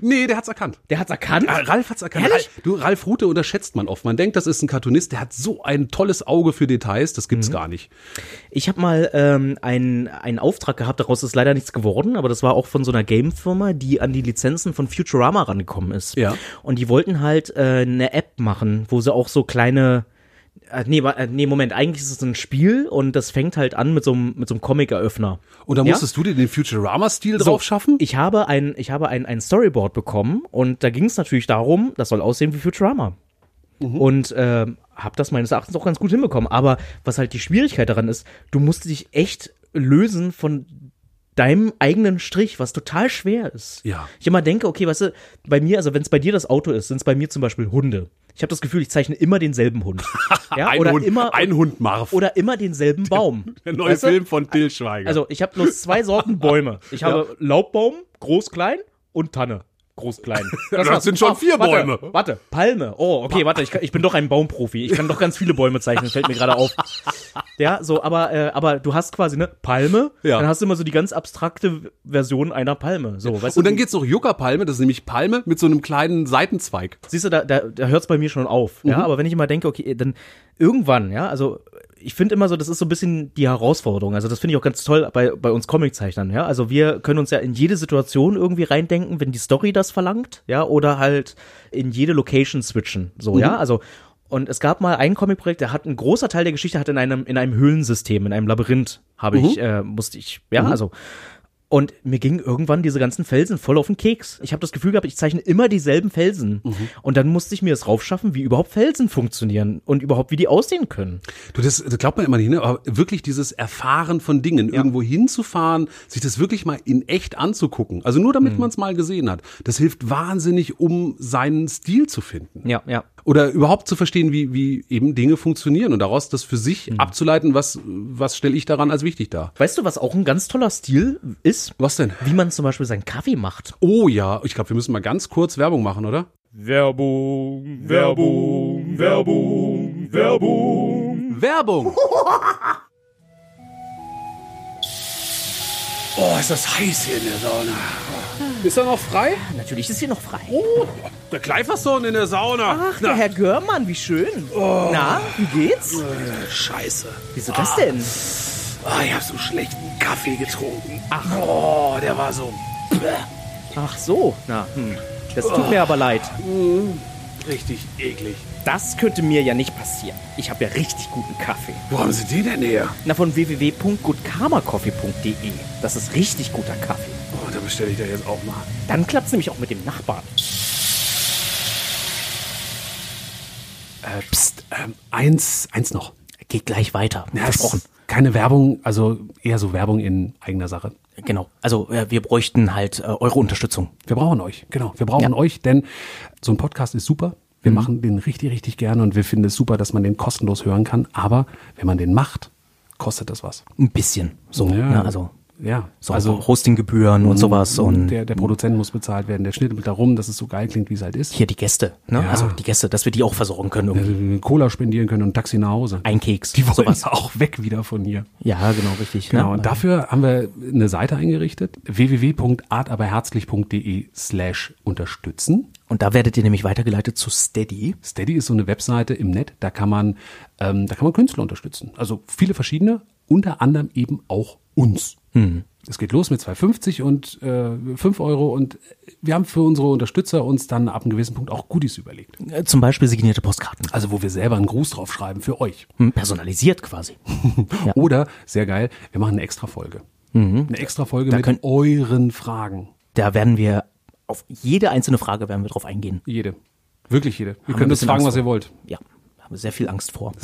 nee, der hat's erkannt. Der hat's erkannt? Ah, Ralf hat's erkannt. Ehrlich? Ralf, du, Ralf Rute unterschätzt man oft. Man denkt, das ist ein Cartoonist, der hat so ein tolles Auge für Details, das Mhm. gibt's gar nicht. Ich habe mal ähm, einen, einen Auftrag gehabt, daraus ist leider nichts geworden, aber das war auch von so einer Game-Firma, die an die Lizenzen von Futurama rangekommen ist. Ja. Und die wollten halt äh, eine App machen, wo sie auch so kleine Äh, nee, äh, nee, Moment, eigentlich ist es ein Spiel und das fängt halt an mit so einem, mit so einem Comic-Eröffner. Und da Ja? musstest du dir den Futurama-Stil So, drauf schaffen? Ich habe ein, ich habe ein, ein Storyboard bekommen und da ging es natürlich darum, das soll aussehen wie Futurama. Und ähm, habe das meines Erachtens auch ganz gut hinbekommen. Aber was halt die Schwierigkeit daran ist, du musst dich echt lösen von deinem eigenen Strich, was total schwer ist. Ja. Ich immer denke, okay, weißt du, bei mir, also wenn es bei dir das Auto ist, sind es bei mir zum Beispiel Hunde. Ich habe das Gefühl, ich zeichne immer denselben Hund. Ja, ein, oder Hund, immer ein Hund, Marv. oder immer denselben Baum. der neue Weißt du? Film von Till Schweiger. Also ich habe bloß zwei Sorten Bäume. Ich habe Laubbaum, groß, klein und Tanne. Groß, klein. Das war's. sind schon vier warte, Bäume. Warte, Palme. Oh, okay, warte, ich, kann- ich bin doch ein Baumprofi. Ich kann doch ganz viele Bäume zeichnen, fällt mir gerade auf. Ja, so, aber, äh, aber du hast quasi, ne, Palme, Ja. dann hast du immer so die ganz abstrakte Version einer Palme. So, weißt und du, dann geht's noch Yucca-Palme, das ist nämlich Palme mit so einem kleinen Seitenzweig. Siehst du, da, da, da hört es bei mir schon auf. Ja, aber wenn ich immer denke, okay, dann irgendwann, ja, also ich finde immer so, das ist so ein bisschen die Herausforderung. Also das finde ich auch ganz toll bei, bei uns Comiczeichnern, ja. Also wir können uns ja in jede Situation irgendwie reindenken, wenn die Story das verlangt, ja, oder halt in jede Location switchen. So, ja. Also und es gab mal ein Comicprojekt, der hat ein großer Teil der Geschichte hat in einem in einem Höhlensystem, in einem Labyrinth habe ich äh, musste ich ja also und mir gingen irgendwann diese ganzen Felsen voll auf den Keks. Ich habe das Gefühl gehabt, ich zeichne immer dieselben Felsen. Und dann musste ich mir es raufschaffen, wie überhaupt Felsen funktionieren und überhaupt, wie die aussehen können. Du, das, das glaubt man immer nicht, ne? aber wirklich dieses Erfahren von Dingen, irgendwo hinzufahren, sich das wirklich mal in echt anzugucken, also nur Mhm. damit man es mal gesehen hat, das hilft wahnsinnig, um seinen Stil zu finden. Ja, ja. Oder überhaupt zu verstehen, wie, wie eben Dinge funktionieren und daraus das für sich Mhm. abzuleiten, was, was stelle ich daran als wichtig dar. Weißt du, was auch ein ganz toller Stil ist? Was denn? Wie man zum Beispiel seinen Kaffee macht. Oh ja, ich glaube, wir müssen mal ganz kurz Werbung machen, oder? Werbung, Werbung, Werbung, Werbung. Werbung! Oh, ist das heiß hier in der Sauna. Ist er noch frei? Natürlich ist hier noch frei. Oh, der Kleiferson in der Sauna. Ach, der Herr Görmann, wie schön. Na, wie geht's? Scheiße. Wieso das denn? Ah, ich habe so schlechten Kaffee getrunken. Ach, oh, der war so Ach so, na, hm. Das tut mir aber leid. richtig eklig. Das könnte mir ja nicht passieren. Ich habe ja richtig guten Kaffee. Wo haben Sie den denn her? Na, von www.goodkarmacoffee.de. Das ist richtig guter Kaffee. Oh, da bestelle ich da jetzt auch mal. Dann klappt's nämlich auch mit dem Nachbarn. Äh, pst, ähm, eins, eins noch. Geht gleich weiter. Ja, Versprochen. Keine Werbung, also eher so Werbung in eigener Sache. Genau. Also äh, wir bräuchten halt äh, eure Unterstützung. Wir brauchen euch, genau. Wir brauchen Ja. Euch, denn so ein Podcast ist super. Wir machen den richtig, richtig gerne und wir finden es super, dass man den kostenlos hören kann. Aber wenn man den macht, kostet das was. Ein bisschen. So, Ja. ne, also Ja, so also Hostinggebühren und sowas und der, der Produzent muss bezahlt werden, der schnittet mit darum, dass es so geil klingt, wie es halt ist. hier die Gäste. Ne? Ja. Also die Gäste, dass wir die auch versorgen können. Irgendwie. Cola spendieren können und Taxi nach Hause. Ein Keks. Die wollen sowas. auch weg wieder von hier. Ja, genau, richtig. Genau, ne? und dafür haben wir eine Seite eingerichtet, www.artaberherzlich.de slash unterstützen. Und da werdet ihr nämlich weitergeleitet zu Steady. Steady ist so eine Webseite im Netz, da kann man, ähm, da kann man Künstler unterstützen. Also viele verschiedene, unter anderem eben auch uns. Es geht los mit 2,50 und äh, 5 Euro und wir haben für unsere Unterstützer uns dann ab einem gewissen Punkt auch Goodies überlegt. Äh, Zum Beispiel signierte Postkarten. Also wo wir selber einen Gruß drauf schreiben für euch. Hm, Personalisiert quasi. Ja. Oder, sehr geil, wir machen eine extra Folge. Eine extra Folge mit können- euren Fragen. Da werden wir auf jede einzelne Frage werden wir drauf eingehen. Jede. Wirklich jede. Ihr wir könnt uns fragen, was ihr wollt. Ja, haben wir sehr viel Angst vor.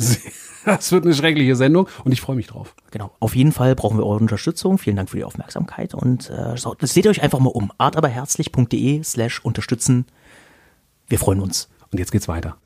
Das wird eine schreckliche Sendung und ich freue mich drauf. Genau. Auf jeden Fall brauchen wir eure Unterstützung. Vielen Dank für die Aufmerksamkeit und äh, schaut, seht euch einfach mal um. artaberherzlich.de slash unterstützen. Wir freuen uns. Und jetzt geht's weiter.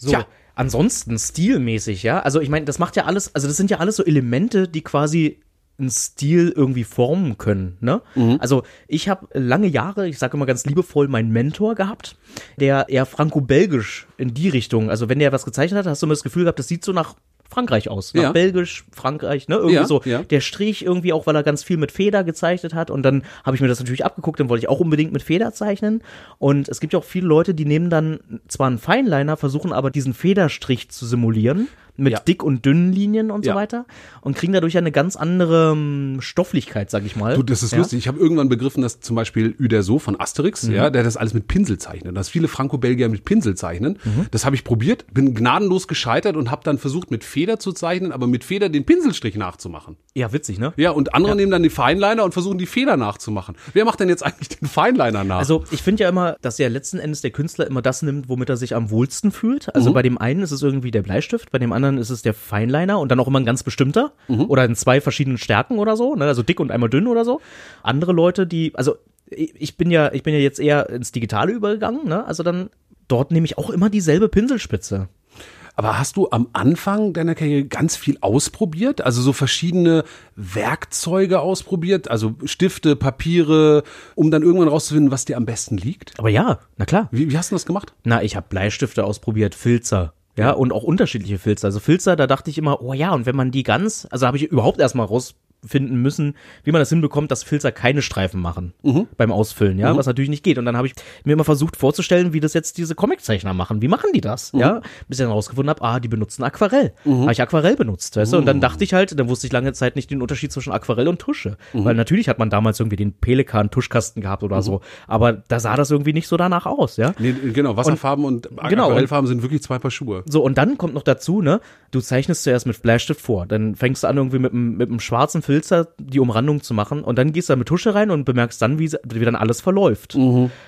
So. Tja, ansonsten stilmäßig, ja. Also ich meine, das macht ja alles, also das sind ja alles so Elemente, die quasi einen Stil irgendwie formen können, ne? Also ich habe lange Jahre, ich sage immer ganz liebevoll, meinen Mentor gehabt, der eher franco-belgisch in die Richtung, also wenn der was gezeichnet hat, hast du immer das Gefühl gehabt, das sieht so nach Frankreich aus, nach Ja. Belgisch, Frankreich, ne? Irgendwie Ja, so. ja. Der Strich irgendwie auch, weil er ganz viel mit Feder gezeichnet hat und dann habe ich mir das natürlich abgeguckt, dann wollte ich auch unbedingt mit Feder zeichnen und es gibt ja auch viele Leute, die nehmen dann zwar einen Feinliner, versuchen aber diesen Federstrich zu simulieren mit Ja. dick und dünnen Linien und Ja. so weiter und kriegen dadurch eine ganz andere ähm, Stofflichkeit, sag ich mal. Du, das ist ja? lustig. Ich habe irgendwann begriffen, dass zum Beispiel Uderso von Asterix, Mhm. ja, der das alles mit Pinsel zeichnet. Dass viele Franco-Belgier mit Pinsel zeichnen. Mhm. Das habe ich probiert, bin gnadenlos gescheitert und habe dann versucht, mit Feder zu zeichnen, aber mit Feder den Pinselstrich nachzumachen. Ja, witzig, ne? Ja, und andere nehmen dann die Feinliner und versuchen die Feder nachzumachen. Wer macht denn jetzt eigentlich den Feinliner nach? Also ich finde ja immer, dass ja letzten Endes der Künstler immer das nimmt, womit er sich am wohlsten fühlt. Also bei dem einen ist es irgendwie der Bleistift, bei dem anderen ist es der Feinliner und dann auch immer ein ganz bestimmter oder in zwei verschiedenen Stärken oder so, ne? also dick und einmal dünn oder so. Andere Leute, die, also ich ich bin ja, ich bin ja jetzt eher ins Digitale übergegangen, ne? also dann dort nehme ich auch immer dieselbe Pinselspitze. Aber hast du am Anfang deiner Karriere ganz viel ausprobiert? Also so verschiedene Werkzeuge ausprobiert? Also Stifte, Papiere, um dann irgendwann rauszufinden, was dir am besten liegt? Aber ja, na klar. Wie, wie hast du das gemacht? Na, ich habe Bleistifte ausprobiert, Filzer. Ja, und auch unterschiedliche Filzer. Also Filzer, da dachte ich immer, oh ja, und wenn man die ganz, also habe ich überhaupt erstmal rausfinden müssen, wie man das hinbekommt, dass Filzer keine Streifen machen beim Ausfüllen, ja, was natürlich nicht geht. Und dann habe ich mir immer versucht vorzustellen, wie das jetzt diese Comiczeichner machen. Wie machen die das? Ja, bis ich dann rausgefunden habe, ah, die benutzen Aquarell. Habe ich Aquarell benutzt, weißt du? Und dann dachte ich halt, dann wusste ich lange Zeit nicht den Unterschied zwischen Aquarell und Tusche. Weil natürlich hat man damals irgendwie den Pelikan-Tuschkasten gehabt oder so. Aber da sah das irgendwie nicht so danach aus, ja. Nee, genau, Wasserfarben und, genau, Aquarellfarben sind wirklich zwei Paar Schuhe. So, und dann kommt noch dazu, ne, du zeichnest zuerst mit Bleistift vor, dann fängst du an, irgendwie mit einem mit einem schwarzen Filzer die Umrandung zu machen und dann gehst du da mit Tusche rein und bemerkst dann, wie, wie dann alles verläuft.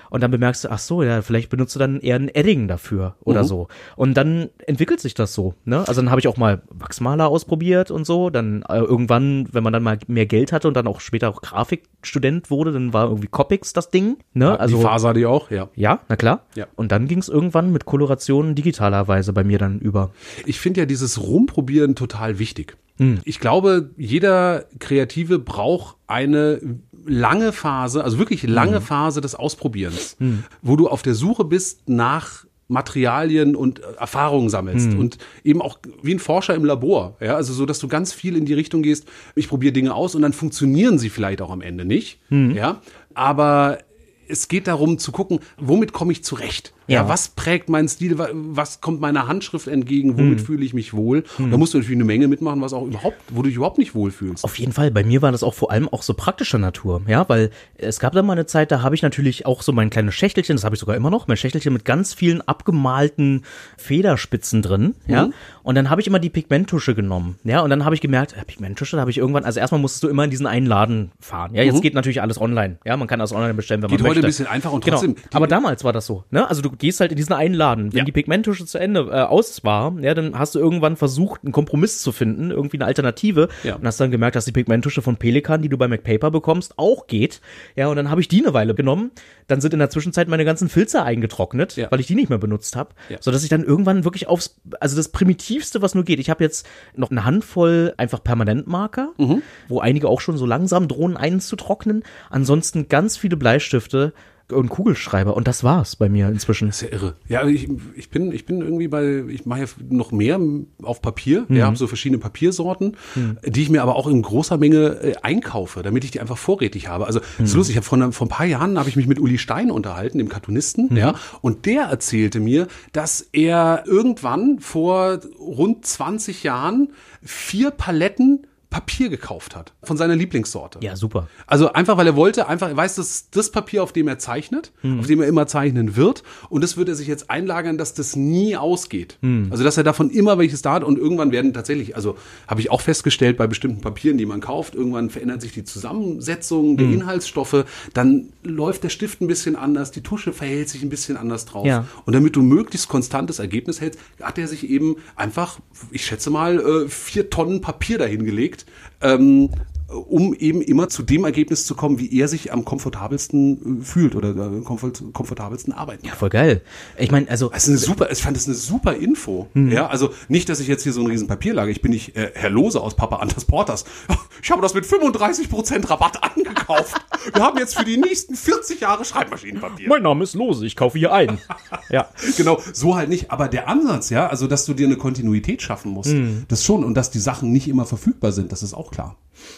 Und dann bemerkst du, ach so, ja, vielleicht benutzt du dann eher ein Edding dafür oder so. Und dann entwickelt sich das so, ne? Also dann habe ich auch mal Wachsmaler ausprobiert und so, dann äh, irgendwann, wenn man dann mal mehr Geld hatte und dann auch später auch Grafikstudent wurde, dann war irgendwie Copics das Ding, ne? Also, die Faser die auch, ja. ja, na klar. Ja. Und dann ging es irgendwann mit Kolorationen digitalerweise bei mir dann über. Ich finde ja dieses Rumprobieren total wichtig. Ich glaube, jeder Kreative braucht eine lange Phase, also wirklich lange Phase des Ausprobierens, wo du auf der Suche bist nach Materialien und Erfahrungen sammelst und eben auch wie ein Forscher im Labor, ja, also so, dass du ganz viel in die Richtung gehst, ich probiere Dinge aus und dann funktionieren sie vielleicht auch am Ende nicht, ja, aber es geht darum zu gucken, womit komme ich zurecht? Ja. Ja. was prägt meinen Stil? wa- Was kommt meiner Handschrift entgegen? Womit fühle ich mich wohl? Da musst du natürlich eine Menge mitmachen, was auch überhaupt, wo du dich überhaupt nicht wohlfühlst. Auf jeden Fall. Bei mir war das auch vor allem auch so praktischer Natur, ja, weil es gab da mal eine Zeit, da habe ich natürlich auch so mein kleines Schächtelchen, das habe ich sogar immer noch, mein Schächtelchen mit ganz vielen abgemalten Federspitzen drin, ja. Und dann habe ich immer die Pigmenttusche genommen, ja, und dann habe ich gemerkt, äh, Pigmenttusche, da habe ich irgendwann, also erstmal musstest du immer in diesen einen Laden fahren, ja. Jetzt geht natürlich alles online, ja, man kann alles online bestellen, wenn Geht man heute möchte. ein bisschen einfacher und Genau. trotzdem. die- Aber damals war das so, ne? Also du gehst halt in diesen einen Laden. Wenn Ja. die Pigmenttusche zu Ende äh, aus war, ja, dann hast du irgendwann versucht, einen Kompromiss zu finden, irgendwie eine Alternative. Ja. Und hast dann gemerkt, dass die Pigmenttusche von Pelikan, die du bei MacPaper bekommst, auch geht. Ja, und dann habe ich die eine Weile genommen. Dann sind in der Zwischenzeit meine ganzen Filzer eingetrocknet, Ja. weil ich die nicht mehr benutzt habe. Ja. Sodass ich dann irgendwann wirklich aufs, also das Primitivste, was nur geht. Ich habe jetzt noch eine Handvoll einfach Permanentmarker, Mhm. wo einige auch schon so langsam drohen einzutrocknen. Ansonsten ganz viele Bleistifte und Kugelschreiber. Und das war's bei mir inzwischen. Das ist ja irre. Ja, ich, ich bin, ich bin irgendwie bei, ich mache ja noch mehr auf Papier. Mhm. Ja, habe so verschiedene Papiersorten, die ich mir aber auch in großer Menge äh, einkaufe, damit ich die einfach vorrätig habe. Also Mhm. ist lustig. Ich habe vor, vor ein paar Jahren habe ich mich mit Uli Stein unterhalten, dem Cartoonisten, Mhm. ja, und der erzählte mir, dass er irgendwann vor rund 20 Jahren vier Paletten Papier gekauft hat von seiner Lieblingssorte. Ja, super. Also einfach, weil er wollte, einfach, er weiß, das das Papier, auf dem er zeichnet, auf dem er immer zeichnen wird. Und das wird er sich jetzt einlagern, dass das nie ausgeht. Also, dass er davon immer welches da hat. Und irgendwann werden tatsächlich, also habe ich auch festgestellt, bei bestimmten Papieren, die man kauft, irgendwann verändert sich die Zusammensetzung der Inhaltsstoffe. Dann läuft der Stift ein bisschen anders, die Tusche verhält sich ein bisschen anders drauf. Ja. Und damit du möglichst konstantes Ergebnis hältst, hat er sich eben einfach, ich schätze mal, äh, vier Tonnen Papier dahingelegt, ähm, um eben immer zu dem Ergebnis zu kommen, wie er sich am komfortabelsten äh, fühlt oder äh, komfort, komfortabelsten arbeiten. Ja, voll geil. Ich meine, also Das ist eine super, ich fand das eine super Info. Ja, also nicht, dass ich jetzt hier so ein riesen Papier lage. Ich bin nicht äh, Herr Lose aus Papa Anders Porters. Ich habe das mit 35% Rabatt angekauft. Wir haben jetzt für die nächsten 40 Jahre Schreibmaschinenpapier. mein Name ist Lose, ich kaufe hier ein. ja. Genau, so halt nicht. Aber der Ansatz, ja, also dass du dir eine Kontinuität schaffen musst, das schon. Und dass die Sachen nicht immer verfügbar sind, das ist auch klar.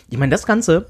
Ich meine, das Ganze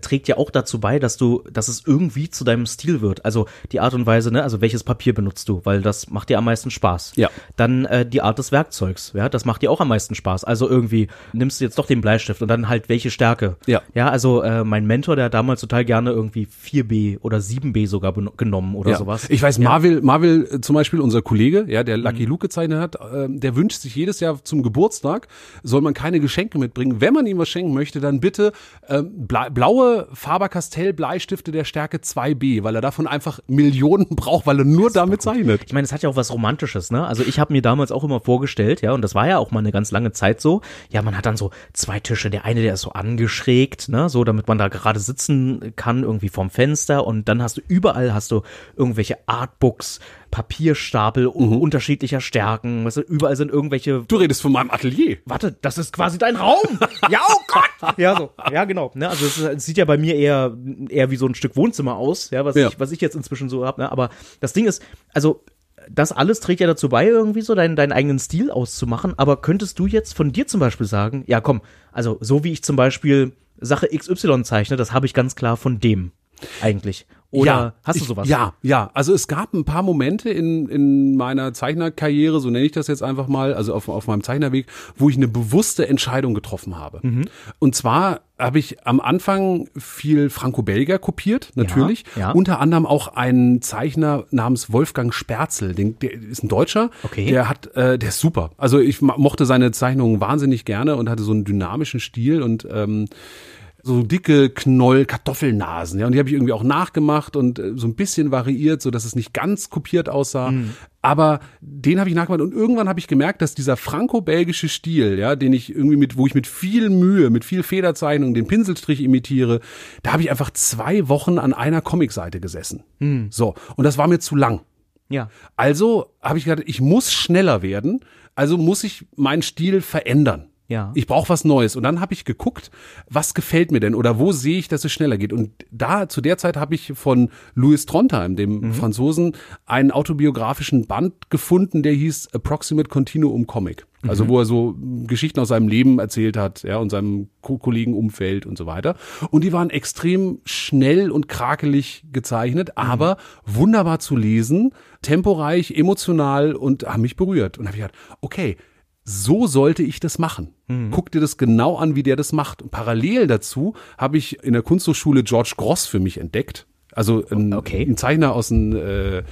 trägt ja auch dazu bei, dass du, dass es irgendwie zu deinem Stil wird. Also die Art und Weise, ne, also welches Papier benutzt du, weil das macht dir am meisten Spaß. Ja. Dann äh, die Art des Werkzeugs, ja, das macht dir auch am meisten Spaß. Also irgendwie nimmst du jetzt doch den Bleistift und dann halt welche Stärke. Ja. Ja, also äh, mein Mentor, der hat damals total gerne irgendwie 4B oder 7B sogar genommen oder Ja. sowas. Ich weiß, Marvel, Marvel äh, zum Beispiel, unser Kollege, ja, der Mhm. Lucky Luke gezeichnet hat, ähm, der wünscht sich jedes Jahr zum Geburtstag, soll man keine Geschenke mitbringen. Wenn man ihm was schenken möchte, dann bitte ähm, bla blaue Faber-Castell Bleistifte der Stärke 2B, weil er davon einfach Millionen braucht, weil er nur damit zeichnet. Ich meine, es hat ja auch was Romantisches, ne? Also ich habe mir damals auch immer vorgestellt, ja, und das war ja auch mal eine ganz lange Zeit so. Ja, man hat dann so zwei Tische, der eine, der ist so angeschrägt, ne, so damit man da gerade sitzen kann, irgendwie vorm Fenster. Und dann hast du überall hast du irgendwelche Artbooks, Papierstapel un- unterschiedlicher Stärken. Weißt du, überall sind irgendwelche. Du redest von meinem Atelier. Warte, das ist quasi dein Raum. ja, oh Gott. Ja, so. Ja, genau. Ne? Also es, es sieht ja bei mir eher eher wie so ein Stück Wohnzimmer aus, ja, was Ja. ich was ich jetzt inzwischen so habe. Ne? Aber das Ding ist, also das alles trägt ja dazu bei, irgendwie so deinen, deinen eigenen Stil auszumachen. Aber könntest du jetzt von dir zum Beispiel sagen, ja komm, also so wie ich zum Beispiel Sache XY zeichne, das habe ich ganz klar von dem eigentlich. Oder ja, hast du ich, sowas? Ja, ja. Also es gab ein paar Momente in, in meiner Zeichnerkarriere, so nenne ich das jetzt einfach mal, also auf, auf meinem Zeichnerweg, wo ich eine bewusste Entscheidung getroffen habe. Mhm. Und zwar habe ich am Anfang viel Franco-Belger kopiert, natürlich. ja. Unter anderem auch einen Zeichner namens Wolfgang Sperzel, den, der ist ein Deutscher. Okay. Der hat, äh, der ist super. Also ich mochte seine Zeichnungen wahnsinnig gerne und hatte so einen dynamischen Stil und ähm, so dicke Knoll Kartoffelnasen, ja, und die habe ich irgendwie auch nachgemacht und äh, so ein bisschen variiert, so dass es nicht ganz kopiert aussah, aber den habe ich nachgemacht und irgendwann habe ich gemerkt, dass dieser franco-belgische Stil, ja, den ich irgendwie mit wo ich mit viel Mühe, mit viel Federzeichnung den Pinselstrich imitiere, da habe ich einfach zwei Wochen an einer Comicseite gesessen. So, und das war mir zu lang. Ja. Also habe ich gedacht, ich muss schneller werden, also muss ich meinen Stil verändern. Ja. Ich brauche was Neues. Und dann habe ich geguckt, was gefällt mir denn oder wo sehe ich, dass es schneller geht. Und da, zu der Zeit habe ich von Louis Trondheim, dem Franzosen, einen autobiografischen Band gefunden, der hieß Approximate Continuum Comic. Also wo er so Geschichten aus seinem Leben erzählt hat, ja, und seinem Ko Kollegenumfeld und so weiter. Und die waren extrem schnell und krakelig gezeichnet, aber wunderbar zu lesen, temporeich, emotional und haben mich berührt. Und habe ich gedacht, okay, so sollte ich das machen. Guck dir das genau an, wie der das macht. Und parallel dazu habe ich in der Kunsthochschule George Gross für mich entdeckt. Also ein, Okay. ein Zeichner aus dem äh,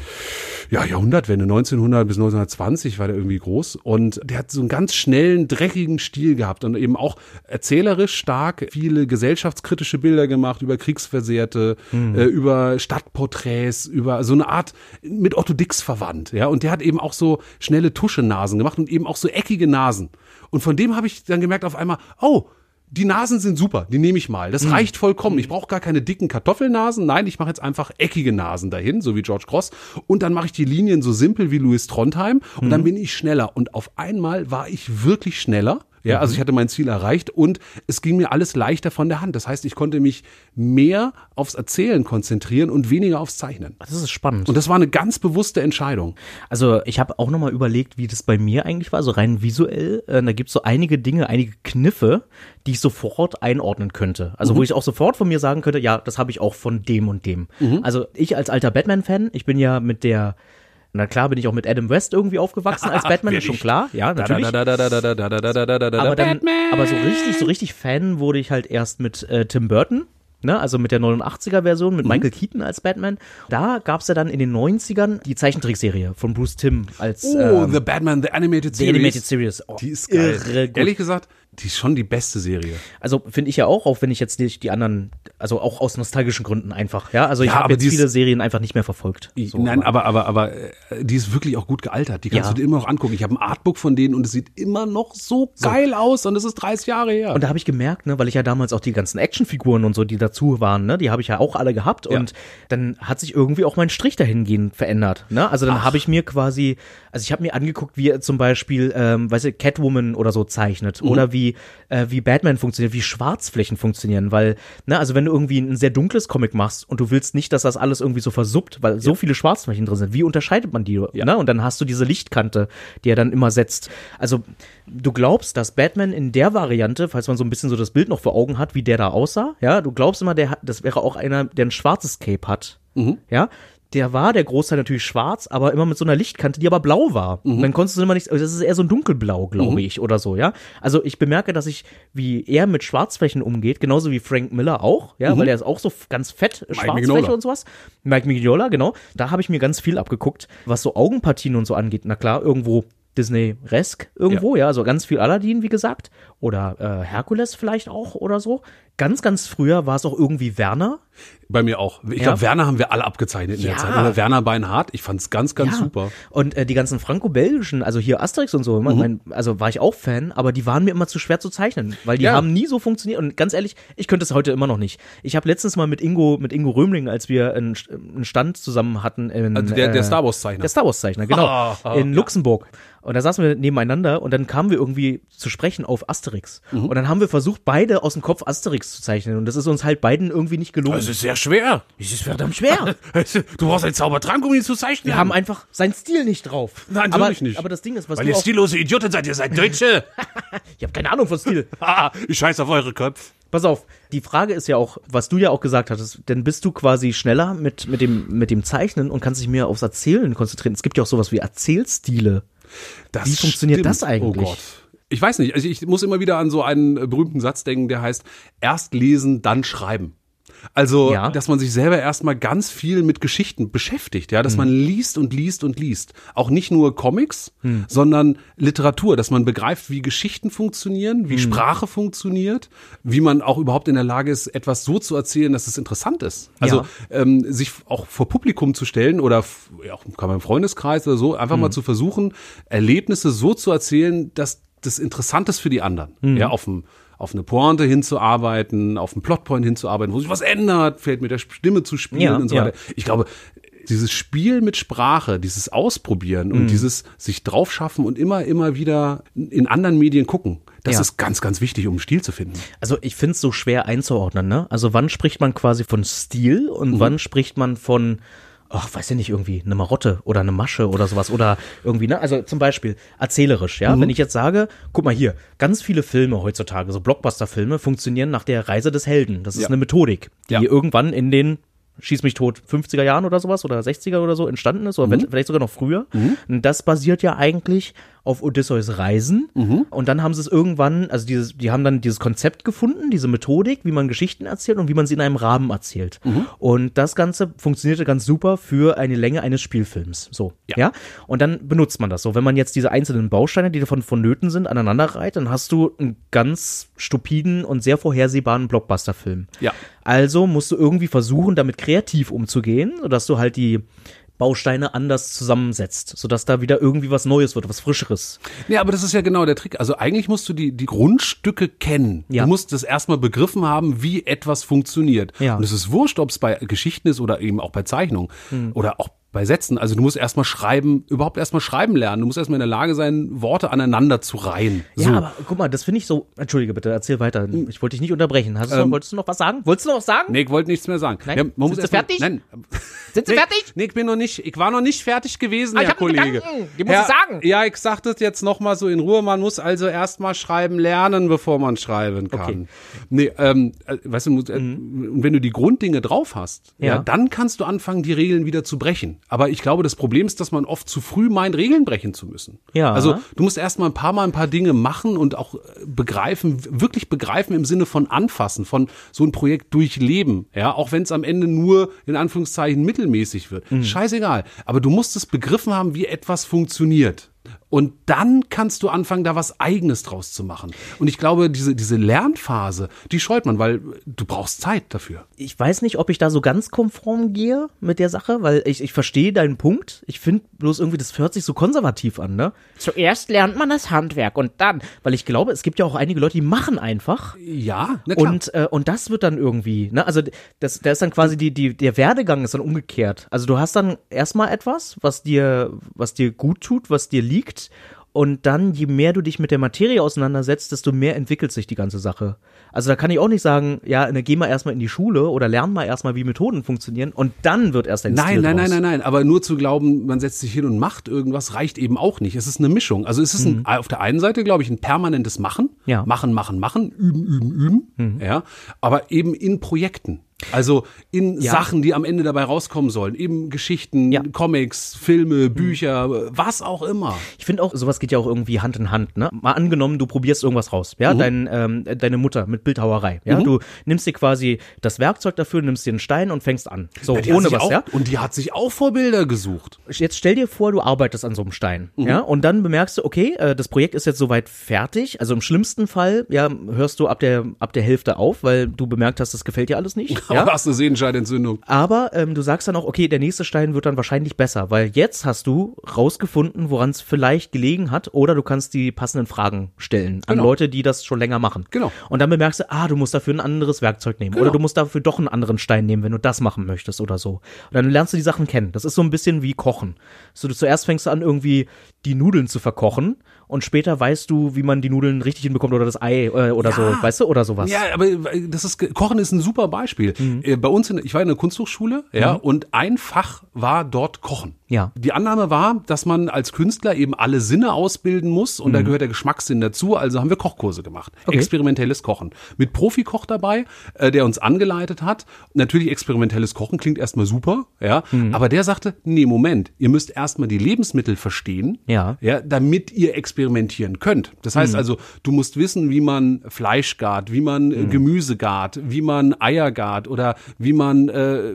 ja, Jahrhundertwende, 1900 bis 1920 war der irgendwie groß. Und der hat so einen ganz schnellen, dreckigen Stil gehabt und eben auch erzählerisch stark viele gesellschaftskritische Bilder gemacht über Kriegsversehrte, äh, über Stadtporträts, über so eine Art mit Otto Dix verwandt. Ja, und der hat eben auch so schnelle Tuschenasen gemacht und eben auch so eckige Nasen. Und von dem habe ich dann gemerkt auf einmal, oh, die Nasen sind super, die nehme ich mal. Das reicht vollkommen. Ich brauche gar keine dicken Kartoffelnasen. Nein, ich mache jetzt einfach eckige Nasen dahin, so wie George Cross. Und dann mache ich die Linien so simpel wie Louis Trondheim. Und dann bin ich schneller. Und auf einmal war ich wirklich schneller. Ja, also ich hatte mein Ziel erreicht und es ging mir alles leichter von der Hand. Das heißt, ich konnte mich mehr aufs Erzählen konzentrieren und weniger aufs Zeichnen. Das ist spannend. Und das war eine ganz bewusste Entscheidung. Also ich habe auch nochmal überlegt, wie das bei mir eigentlich war, so rein visuell. Äh, da gibt's so einige Dinge, einige Kniffe, die ich sofort einordnen könnte. Also wo ich auch sofort von mir sagen könnte, ja, das habe ich auch von dem und dem. Also ich als alter Batman-Fan, ich bin ja mit der na klar bin ich auch mit Adam West irgendwie aufgewachsen als Batman, ist schon klar. Ja, natürlich. Aber, dann, aber so richtig, so richtig Fan wurde ich halt erst mit äh, Tim Burton. Ne, also mit der 89er-Version, mit mhm. Michael Keaton als Batman. Da gab es ja dann in den 90ern die Zeichentrickserie von Bruce Tim als. Oh, ähm, The Batman, The Animated Series. The Animated Series. Oh, die ist geil. irre gut. Ehrlich gesagt, die ist schon die beste Serie. Also finde ich ja auch, auch wenn ich jetzt nicht die anderen, also auch aus nostalgischen Gründen einfach. Ja, also ich Ja, habe jetzt die ist- viele Serien einfach nicht mehr verfolgt. So, Nein, aber, aber, aber äh, die ist wirklich auch gut gealtert. Die kannst Ja. du dir immer noch angucken. Ich habe ein Artbook von denen und es sieht immer noch so, geil aus und es ist 30 Jahre her. Und da habe ich gemerkt, ne, weil ich ja damals auch die ganzen Actionfiguren und so, die dazu waren, ne, die habe ich ja auch alle gehabt und dann hat sich irgendwie auch mein Strich dahingehend verändert, ne? Also dann habe ich mir quasi, also ich habe mir angeguckt, wie er zum Beispiel, ähm, weißt du, Catwoman oder so zeichnet Mhm. oder wie äh, wie Batman funktioniert, wie Schwarzflächen funktionieren, weil, ne, also wenn du irgendwie ein sehr dunkles Comic machst und du willst nicht, dass das alles irgendwie so versuppt, weil so viele Schwarzflächen drin sind, wie unterscheidet man die, ne? Und dann hast du diese Lichtkante, die er dann immer setzt. Also du glaubst, dass Batman in der Variante, falls man so ein bisschen so das Bild noch vor Augen hat, wie der da aussah, ja, du glaubst, glaub's immer, der hat, das wäre auch einer, der ein schwarzes Cape hat. Ja. Der war der Großteil natürlich schwarz, aber immer mit so einer Lichtkante, die aber blau war. Und dann konntest du immer nicht, also das ist eher so ein dunkelblau, glaube ich, oder so, ja. Also ich bemerke, dass ich, wie er mit Schwarzflächen umgeht, genauso wie Frank Miller auch, ja, weil der ist auch so ganz fett, Schwarzfläche Mignola. und sowas. Mike Mignola, genau. Da habe ich mir ganz viel abgeguckt, was so Augenpartien und so angeht. Na klar, irgendwo Disney-resk irgendwo, ja. also ganz viel Aladdin, wie gesagt. Oder äh, Herkules vielleicht auch oder so. Ganz, ganz früher war es auch irgendwie Werner. Bei mir auch. Ich Ja. glaube, Werner haben wir alle abgezeichnet in Ja. der Zeit. Oder Werner Beinhardt. Ich fand's ganz, ganz Ja. super. Und äh, die ganzen franco-belgischen, also hier Asterix und so, Mhm. mein, also war ich auch Fan, aber die waren mir immer zu schwer zu zeichnen, weil die Ja. haben nie so funktioniert. Und ganz ehrlich, ich könnte es heute immer noch nicht. Ich habe letztens mal mit Ingo, mit Ingo Römling, als wir einen, einen Stand zusammen hatten, in, Also der, der äh, Star Wars-Zeichner. Der Star Wars-Zeichner, genau. Ah, in ja. Luxemburg. Und da saßen wir nebeneinander und dann kamen wir irgendwie zu sprechen auf Asterix. Und dann haben wir versucht, beide aus dem Kopf Asterix zu zeichnen. Und das ist uns halt beiden irgendwie nicht gelungen. Das ist sehr schwer. es ist verdammt schwer. Du brauchst einen Zaubertrank, um ihn zu zeichnen. Wir haben einfach seinen Stil nicht drauf. Nein, aber, natürlich nicht. Aber das Ding ist, was Weil ihr stillose Idioten seid, ihr seid Deutsche. Ich habe keine Ahnung von Stil. ah, ich scheiß auf eure Köpfe. Pass auf, die Frage ist ja auch, was du ja auch gesagt hattest, denn bist du quasi schneller mit, mit, dem, mit dem Zeichnen und kannst dich mehr aufs Erzählen konzentrieren. Es gibt ja auch sowas wie Erzählstile. Das Wie funktioniert das eigentlich? Oh Gott. Ich weiß nicht. Also ich muss immer wieder an so einen berühmten Satz denken, der heißt, erst lesen, dann schreiben. Also, Ja. dass man sich selber erstmal ganz viel mit Geschichten beschäftigt, ja, dass Hm. man liest und liest und liest. Auch nicht nur Comics, Hm. sondern Literatur, dass man begreift, wie Geschichten funktionieren, wie Sprache funktioniert, wie man auch überhaupt in der Lage ist, etwas so zu erzählen, dass es interessant ist. Also, Ja. ähm, sich auch vor Publikum zu stellen oder ja, auch kann man im Freundeskreis oder so, einfach mal zu versuchen, Erlebnisse so zu erzählen, dass das interessant ist für die anderen. Ja, auf dem auf eine Pointe hinzuarbeiten, auf einen Plotpoint hinzuarbeiten, wo sich was ändert, fällt mit der Stimme zu spielen Ja, und so ja. weiter. Ich glaube, dieses Spiel mit Sprache, dieses Ausprobieren Mhm. und dieses sich draufschaffen und immer, immer wieder in anderen Medien gucken, das Ja. ist ganz, ganz wichtig, um Stil zu finden. Also ich finde es so schwer einzuordnen, ne? Also wann spricht man quasi von Stil und wann spricht man von, ach, weiß ich nicht, irgendwie eine Marotte oder eine Masche oder sowas oder irgendwie, ne? Also zum Beispiel erzählerisch, ja? Wenn ich jetzt sage, guck mal hier, ganz viele Filme heutzutage, so Blockbuster-Filme, funktionieren nach der Reise des Helden. Das ist Ja. eine Methodik, die Ja. irgendwann in den Schieß mich tot, 50er Jahren oder sowas oder 60er oder so entstanden ist oder vielleicht sogar noch früher. Und das basiert ja eigentlich auf Odysseus Reisen. Und dann haben sie es irgendwann, also dieses, die haben dann dieses Konzept gefunden, diese Methodik, wie man Geschichten erzählt und wie man sie in einem Rahmen erzählt. Und das Ganze funktionierte ganz super für eine Länge eines Spielfilms. So, ja. Und dann benutzt man das so. Wenn man jetzt diese einzelnen Bausteine, die davon vonnöten sind, aneinander reiht, dann hast du einen ganz stupiden und sehr vorhersehbaren Blockbuster-Film. Ja. Also musst du irgendwie versuchen, damit kreativ umzugehen, sodass du halt die Bausteine anders zusammensetzt, sodass da wieder irgendwie was Neues wird, was Frischeres. Ja, aber das ist ja genau der Trick. Also eigentlich musst du die, die Grundstücke kennen. Ja. Du musst das erstmal begriffen haben, wie etwas funktioniert. Ja. Und es ist wurscht, ob es bei Geschichten ist oder eben auch bei Zeichnungen Hm. oder auch bei Sätzen. Also du musst erstmal schreiben, überhaupt erstmal schreiben lernen. Du musst erstmal in der Lage sein, Worte aneinander zu reihen. So. Ja, aber guck mal, das finde ich so. Entschuldige bitte, erzähl weiter. Ich wollte dich nicht unterbrechen. Hast du noch, wolltest du noch was sagen? Wolltest du noch was sagen? Nee, ich wollte nichts mehr sagen. Nein? Ja, man Sind muss Sie mal- fertig? Nein. Sind Sie nee, fertig? Nee, ich bin noch nicht, ich war noch nicht fertig gewesen, Ah, ich Herr Kollege. Den muss Herr, ich sagen. Ja, ich sag das jetzt noch mal so in Ruhe. Man muss also erstmal schreiben lernen, bevor man schreiben kann. Okay. Mhm. Nee, ähm, äh, weißt du, äh, und wenn du die Grunddinge drauf hast, ja. Ja. dann kannst du anfangen, die Regeln wieder zu brechen. Aber ich glaube, das Problem ist, dass man oft zu früh meint, Regeln brechen zu müssen. Ja. Also du musst erstmal ein paar Mal ein paar Dinge machen und auch äh, begreifen, wirklich begreifen im Sinne von anfassen, von so ein Projekt durchleben. Ja, auch wenn es am Ende nur in Anführungszeichen mittelmäßig wird. Mhm. Scheißegal. Aber du musst es begriffen haben, wie etwas funktioniert. Und dann kannst du anfangen, da was Eigenes draus zu machen. Und ich glaube, diese, diese Lernphase, die scheut man, weil du brauchst Zeit dafür. Ich weiß nicht, ob ich da so ganz konform gehe mit der Sache, weil ich, ich verstehe deinen Punkt. Ich finde bloß irgendwie, das hört sich so konservativ an, ne? Zuerst lernt man das Handwerk und dann, weil ich glaube, es gibt ja auch einige Leute, die machen einfach. Ja, na klar. Und, äh, und das wird dann irgendwie, ne, also das, da ist dann quasi die, die, der Werdegang ist dann umgekehrt. Also du hast dann erstmal etwas, was dir, was dir gut tut, was dir liegt. Und dann, je mehr du dich mit der Materie auseinandersetzt, desto mehr entwickelt sich die ganze Sache. Also da kann ich auch nicht sagen, ja, ne, geh mal erstmal in die Schule oder lern mal erstmal, wie Methoden funktionieren und dann wird erst dein Nein, Stil nein, draus. nein, nein, nein. Aber nur zu glauben, man setzt sich hin und macht irgendwas, reicht eben auch nicht. Es ist eine Mischung. Also es ist Mhm. ein, auf der einen Seite, glaube ich, ein permanentes Machen. Ja. Machen, machen, machen, üben, üben, üben. Ja. Aber eben in Projekten. Also in Ja. Sachen, die am Ende dabei rauskommen sollen. Eben Geschichten, Ja. Comics, Filme, Bücher, was auch immer. Ich finde auch, sowas geht ja auch irgendwie Hand in Hand. Ne? Mal angenommen, du probierst irgendwas raus. Ja, Dein, ähm, deine Mutter mit Bildhauerei. Ja, du nimmst dir quasi das Werkzeug dafür, nimmst dir einen Stein und fängst an. So, Ja, ohne was, auch, ja. Und die hat sich auch Vorbilder gesucht. Jetzt stell dir vor, du arbeitest an so einem Stein, ja, und dann bemerkst du, okay, äh, das Projekt ist jetzt soweit fertig. Also im schlimmsten Fall, ja, hörst du ab der ab der Hälfte auf, weil du bemerkt hast, das gefällt dir alles nicht. Aber Ja? hast du Sehenscheidentzündung. Aber ähm, du sagst dann auch, okay, der nächste Stein wird dann wahrscheinlich besser, weil jetzt hast du rausgefunden, woran es vielleicht gelegen hat, oder du kannst die passenden Fragen stellen an Genau. Leute, die das schon länger machen. Genau. Und dann bemerkst du, ah, du musst dafür ein anderes Werkzeug nehmen, Genau. oder du musst dafür doch einen anderen Stein nehmen, wenn du das machen möchtest oder so. Und dann lernst du die Sachen kennen. Das ist so ein bisschen wie Kochen. So, du zuerst fängst du an, irgendwie die Nudeln zu verkochen und später weißt du, wie man die Nudeln richtig hinbekommt oder das Ei äh, oder so, weißt du, oder sowas. Ja, aber äh, das ist Kochen ist ein super Beispiel. Mhm. Äh, Bei uns in, ich war in der Kunsthochschule, ja, und ein Fach war dort Kochen. Ja. Die Annahme war, dass man als Künstler eben alle Sinne ausbilden muss und da gehört der Geschmackssinn dazu. Also haben wir Kochkurse gemacht, Mhm. Okay. experimentelles Kochen mit Profikoch dabei, äh, der uns angeleitet hat. Natürlich experimentelles Kochen klingt erstmal super, ja, Mhm. aber der sagte, nee, Moment, ihr müsst erstmal die Lebensmittel verstehen, Ja. ja, damit ihr experimentieren könnt. Das heißt Mhm. also, du musst wissen, wie man Fleisch gart, wie man äh, Gemüse gart, wie man Eier gart oder wie man äh,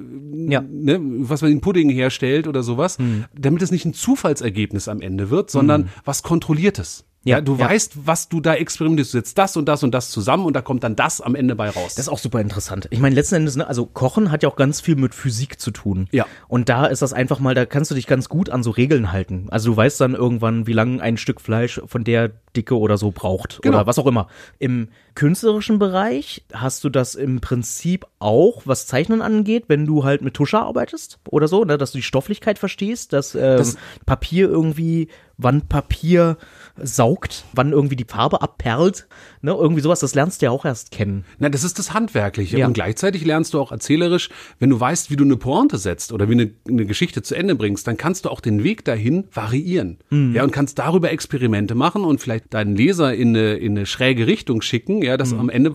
Ja. ne, was man den Pudding herstellt oder sowas, Mhm. damit es nicht ein Zufallsergebnis am Ende wird, sondern was kontrolliertes. Ja, Ja, du ja. weißt, was du da experimentierst. Du setzt das und das und das zusammen und da kommt dann das am Ende bei raus. Das ist auch super interessant. Ich meine, letzten Endes, ne, also Kochen hat ja auch ganz viel mit Physik zu tun. Ja. Und da ist das einfach mal, da kannst du dich ganz gut an so Regeln halten. Also du weißt dann irgendwann, wie lange ein Stück Fleisch von der Dicke oder so braucht. Genau. Oder was auch immer. Im künstlerischen Bereich hast du das im Prinzip auch, was Zeichnen angeht, wenn du halt mit Tusche arbeitest oder so, ne, dass du die Stofflichkeit verstehst, dass ähm, Das- Papier irgendwie, wann Papier saugt, wann irgendwie die Farbe abperlt, ne, irgendwie sowas, das lernst du ja auch erst kennen. Na, das ist das Handwerkliche. Ja. Und gleichzeitig lernst du auch erzählerisch, wenn du weißt, wie du eine Pointe setzt oder wie eine, eine Geschichte zu Ende bringst, dann kannst du auch den Weg dahin variieren. Mhm. Ja, und kannst darüber Experimente machen und vielleicht deinen Leser in eine, in eine schräge Richtung schicken, ja, Mhm. dass am Ende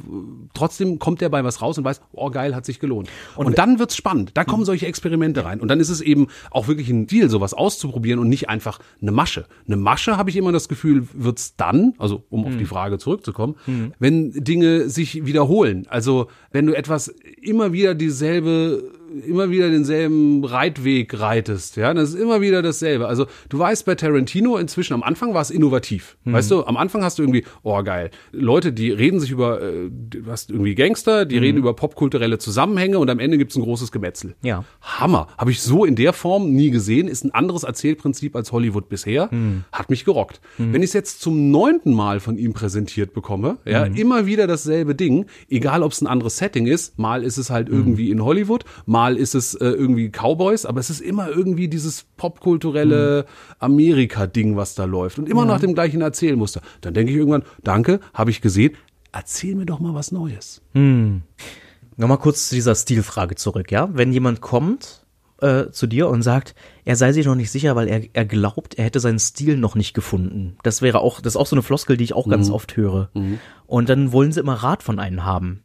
trotzdem kommt der bei was raus und weiß, oh geil, hat sich gelohnt. Und, dann wird's spannend. Da Mhm. kommen solche Experimente rein. Und dann ist es eben auch wirklich ein Deal, sowas auszuprobieren und nicht einfach eine Masche. Eine Masche, habe ich immer das Gefühl, wird's dann, also um Mhm. auf die Frage zurückzukommen, wenn Dinge sich wiederholen. Also wenn du etwas immer wieder dieselbe immer wieder denselben Reitweg reitest, ja, das ist immer wieder dasselbe. Also du weißt bei Tarantino inzwischen am Anfang war es innovativ, weißt du, am Anfang hast du irgendwie, oh geil, Leute, die reden sich über, äh, du hast irgendwie Gangster, die reden über popkulturelle Zusammenhänge und am Ende gibt's ein großes Gemetzel. Ja. Hammer, habe ich so in der Form nie gesehen, ist ein anderes Erzählprinzip als Hollywood bisher, hat mich gerockt. Wenn ich es jetzt zum neunten Mal von ihm präsentiert bekomme, ja, immer wieder dasselbe Ding, egal ob es ein anderes Setting ist, mal ist es halt irgendwie in Hollywood, mal ist es äh, irgendwie Cowboys, aber es ist immer irgendwie dieses popkulturelle Amerika-Ding, was da läuft und immer nach dem gleichen Erzählmuster. Dann denke ich irgendwann, danke, habe ich gesehen, erzähl mir doch mal was Neues. Nochmal kurz zu dieser Stilfrage zurück, ja? Wenn jemand kommt äh, zu dir und sagt, er sei sich noch nicht sicher, weil er, er glaubt, er hätte seinen Stil noch nicht gefunden. Das wäre auch, das ist auch so eine Floskel, die ich auch ganz oft höre. Und dann wollen sie immer Rat von einem haben.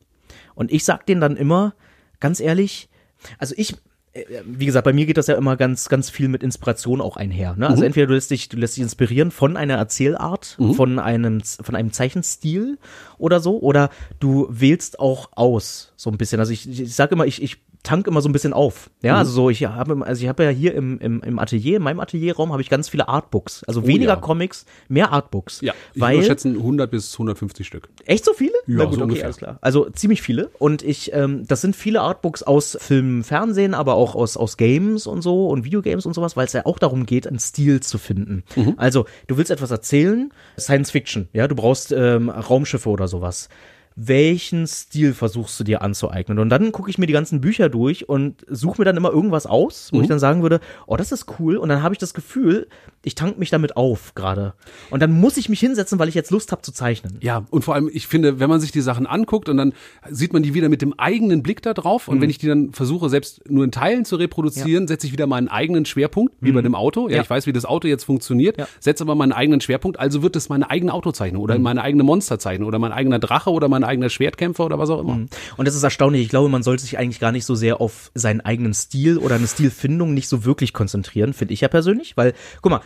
Und ich sag denen dann immer, ganz ehrlich, also ich, äh, wie gesagt, bei mir geht das ja immer ganz, ganz viel mit Inspiration auch einher. Ne? Also entweder du lässt dich, du lässt dich inspirieren von einer Erzählart, von einem, von einem Zeichenstil oder so, oder du wählst auch aus, so ein bisschen. Also ich, ich sage immer, ich, ich tank immer so ein bisschen auf. Ja, also so, ich habe also ich habe ja hier im, im, im Atelier, in meinem Atelierraum habe ich ganz viele Artbooks. Also weniger ja. Comics, mehr Artbooks. Ja, ich weil würde schätzen 100 bis 150 Stück. Echt so viele? Ja, Na gut, so okay, ungefähr. alles klar. Also ziemlich viele. Und ich, ähm, das sind viele Artbooks aus Film, Fernsehen, aber auch aus, aus Games und so und Videogames und sowas, weil es ja auch darum geht, einen Stil zu finden. Also, du willst etwas erzählen, Science Fiction, ja, du brauchst ähm, Raumschiffe oder sowas. Welchen Stil versuchst du dir anzueignen? Und dann gucke ich mir die ganzen Bücher durch und suche mir dann immer irgendwas aus, wo ich dann sagen würde, oh, das ist cool. Und dann habe ich das Gefühl, ich tank mich damit auf gerade. Und dann muss ich mich hinsetzen, weil ich jetzt Lust habe zu zeichnen. Ja, und vor allem, ich finde, wenn man sich die Sachen anguckt und dann sieht man die wieder mit dem eigenen Blick da drauf und wenn ich die dann versuche, selbst nur in Teilen zu reproduzieren, setze ich wieder meinen eigenen Schwerpunkt, wie bei dem Auto. Ja, Ja. ich weiß, wie das Auto jetzt funktioniert, Ja. setze aber meinen eigenen Schwerpunkt, also wird es meine eigene Autozeichnung oder meine eigene Monsterzeichnung oder mein eigener Drache oder mein eigener Schwertkämpfer oder was auch immer. Und das ist erstaunlich. Ich glaube, man sollte sich eigentlich gar nicht so sehr auf seinen eigenen Stil oder eine Stilfindung nicht so wirklich konzentrieren, finde ich ja persönlich, weil, guck mal,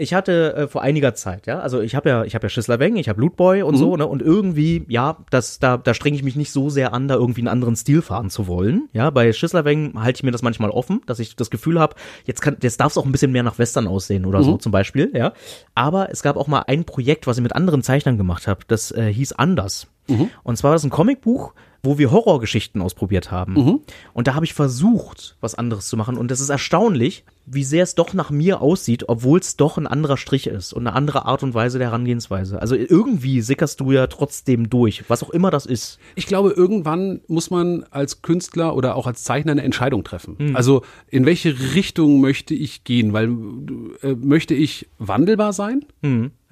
ich hatte äh, vor einiger Zeit, ja, also ich habe ja, ich habe ja Schissler Weng, ich habe Lootboy und so, ne, und irgendwie, ja, das, da, da strenge ich mich nicht so sehr an, da irgendwie einen anderen Stil fahren zu wollen, ja, bei Schissler Weng halte ich mir das manchmal offen, dass ich das Gefühl habe, jetzt kann, jetzt darf es auch ein bisschen mehr nach Western aussehen oder so zum Beispiel, ja, aber es gab auch mal ein Projekt, was ich mit anderen Zeichnern gemacht habe, das äh, hieß Anders, und zwar war das ein Comicbuch, wo wir Horrorgeschichten ausprobiert haben. Und da habe ich versucht, was anderes zu machen. Und das ist erstaunlich, wie sehr es doch nach mir aussieht, obwohl es doch ein anderer Strich ist und eine andere Art und Weise der Herangehensweise. Also irgendwie sickerst du ja trotzdem durch, was auch immer das ist. Ich glaube, irgendwann muss man als Künstler oder auch als Zeichner eine Entscheidung treffen. Also in welche Richtung möchte ich gehen? Weil äh, möchte ich wandelbar sein?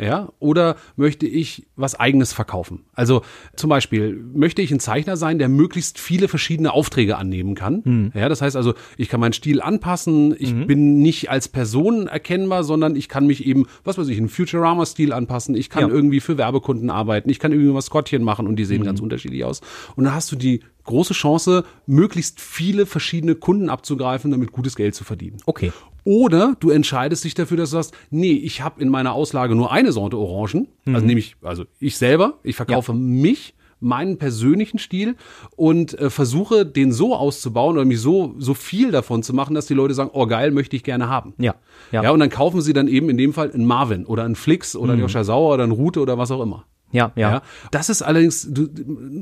Ja, oder möchte ich was eigenes verkaufen? Also zum Beispiel möchte ich ein Zeichner sein, der möglichst viele verschiedene Aufträge annehmen kann. Ja, das heißt also, ich kann meinen Stil anpassen. Ich bin nicht als Person erkennbar, sondern ich kann mich eben, was weiß ich, einen Futurama-Stil anpassen. Ich kann Ja. irgendwie für Werbekunden arbeiten. Ich kann irgendwie was Skottchen machen und die sehen ganz unterschiedlich aus. Und dann hast du die große Chance, möglichst viele verschiedene Kunden abzugreifen, damit gutes Geld zu verdienen. Okay. Oder du entscheidest dich dafür, dass du sagst, nee, ich habe in meiner Auslage nur eine Sorte Orangen, also nämlich, also ich selber, ich verkaufe mich, meinen persönlichen Stil und äh, versuche den so auszubauen oder mich so so viel davon zu machen, dass die Leute sagen, oh geil, möchte ich gerne haben. Ja. Ja, Ja. und dann kaufen sie dann eben in dem Fall einen Marvin oder einen Flix oder einen Joscha Sauer oder einen Rute oder was auch immer. Ja, ja. Ja. Das ist allerdings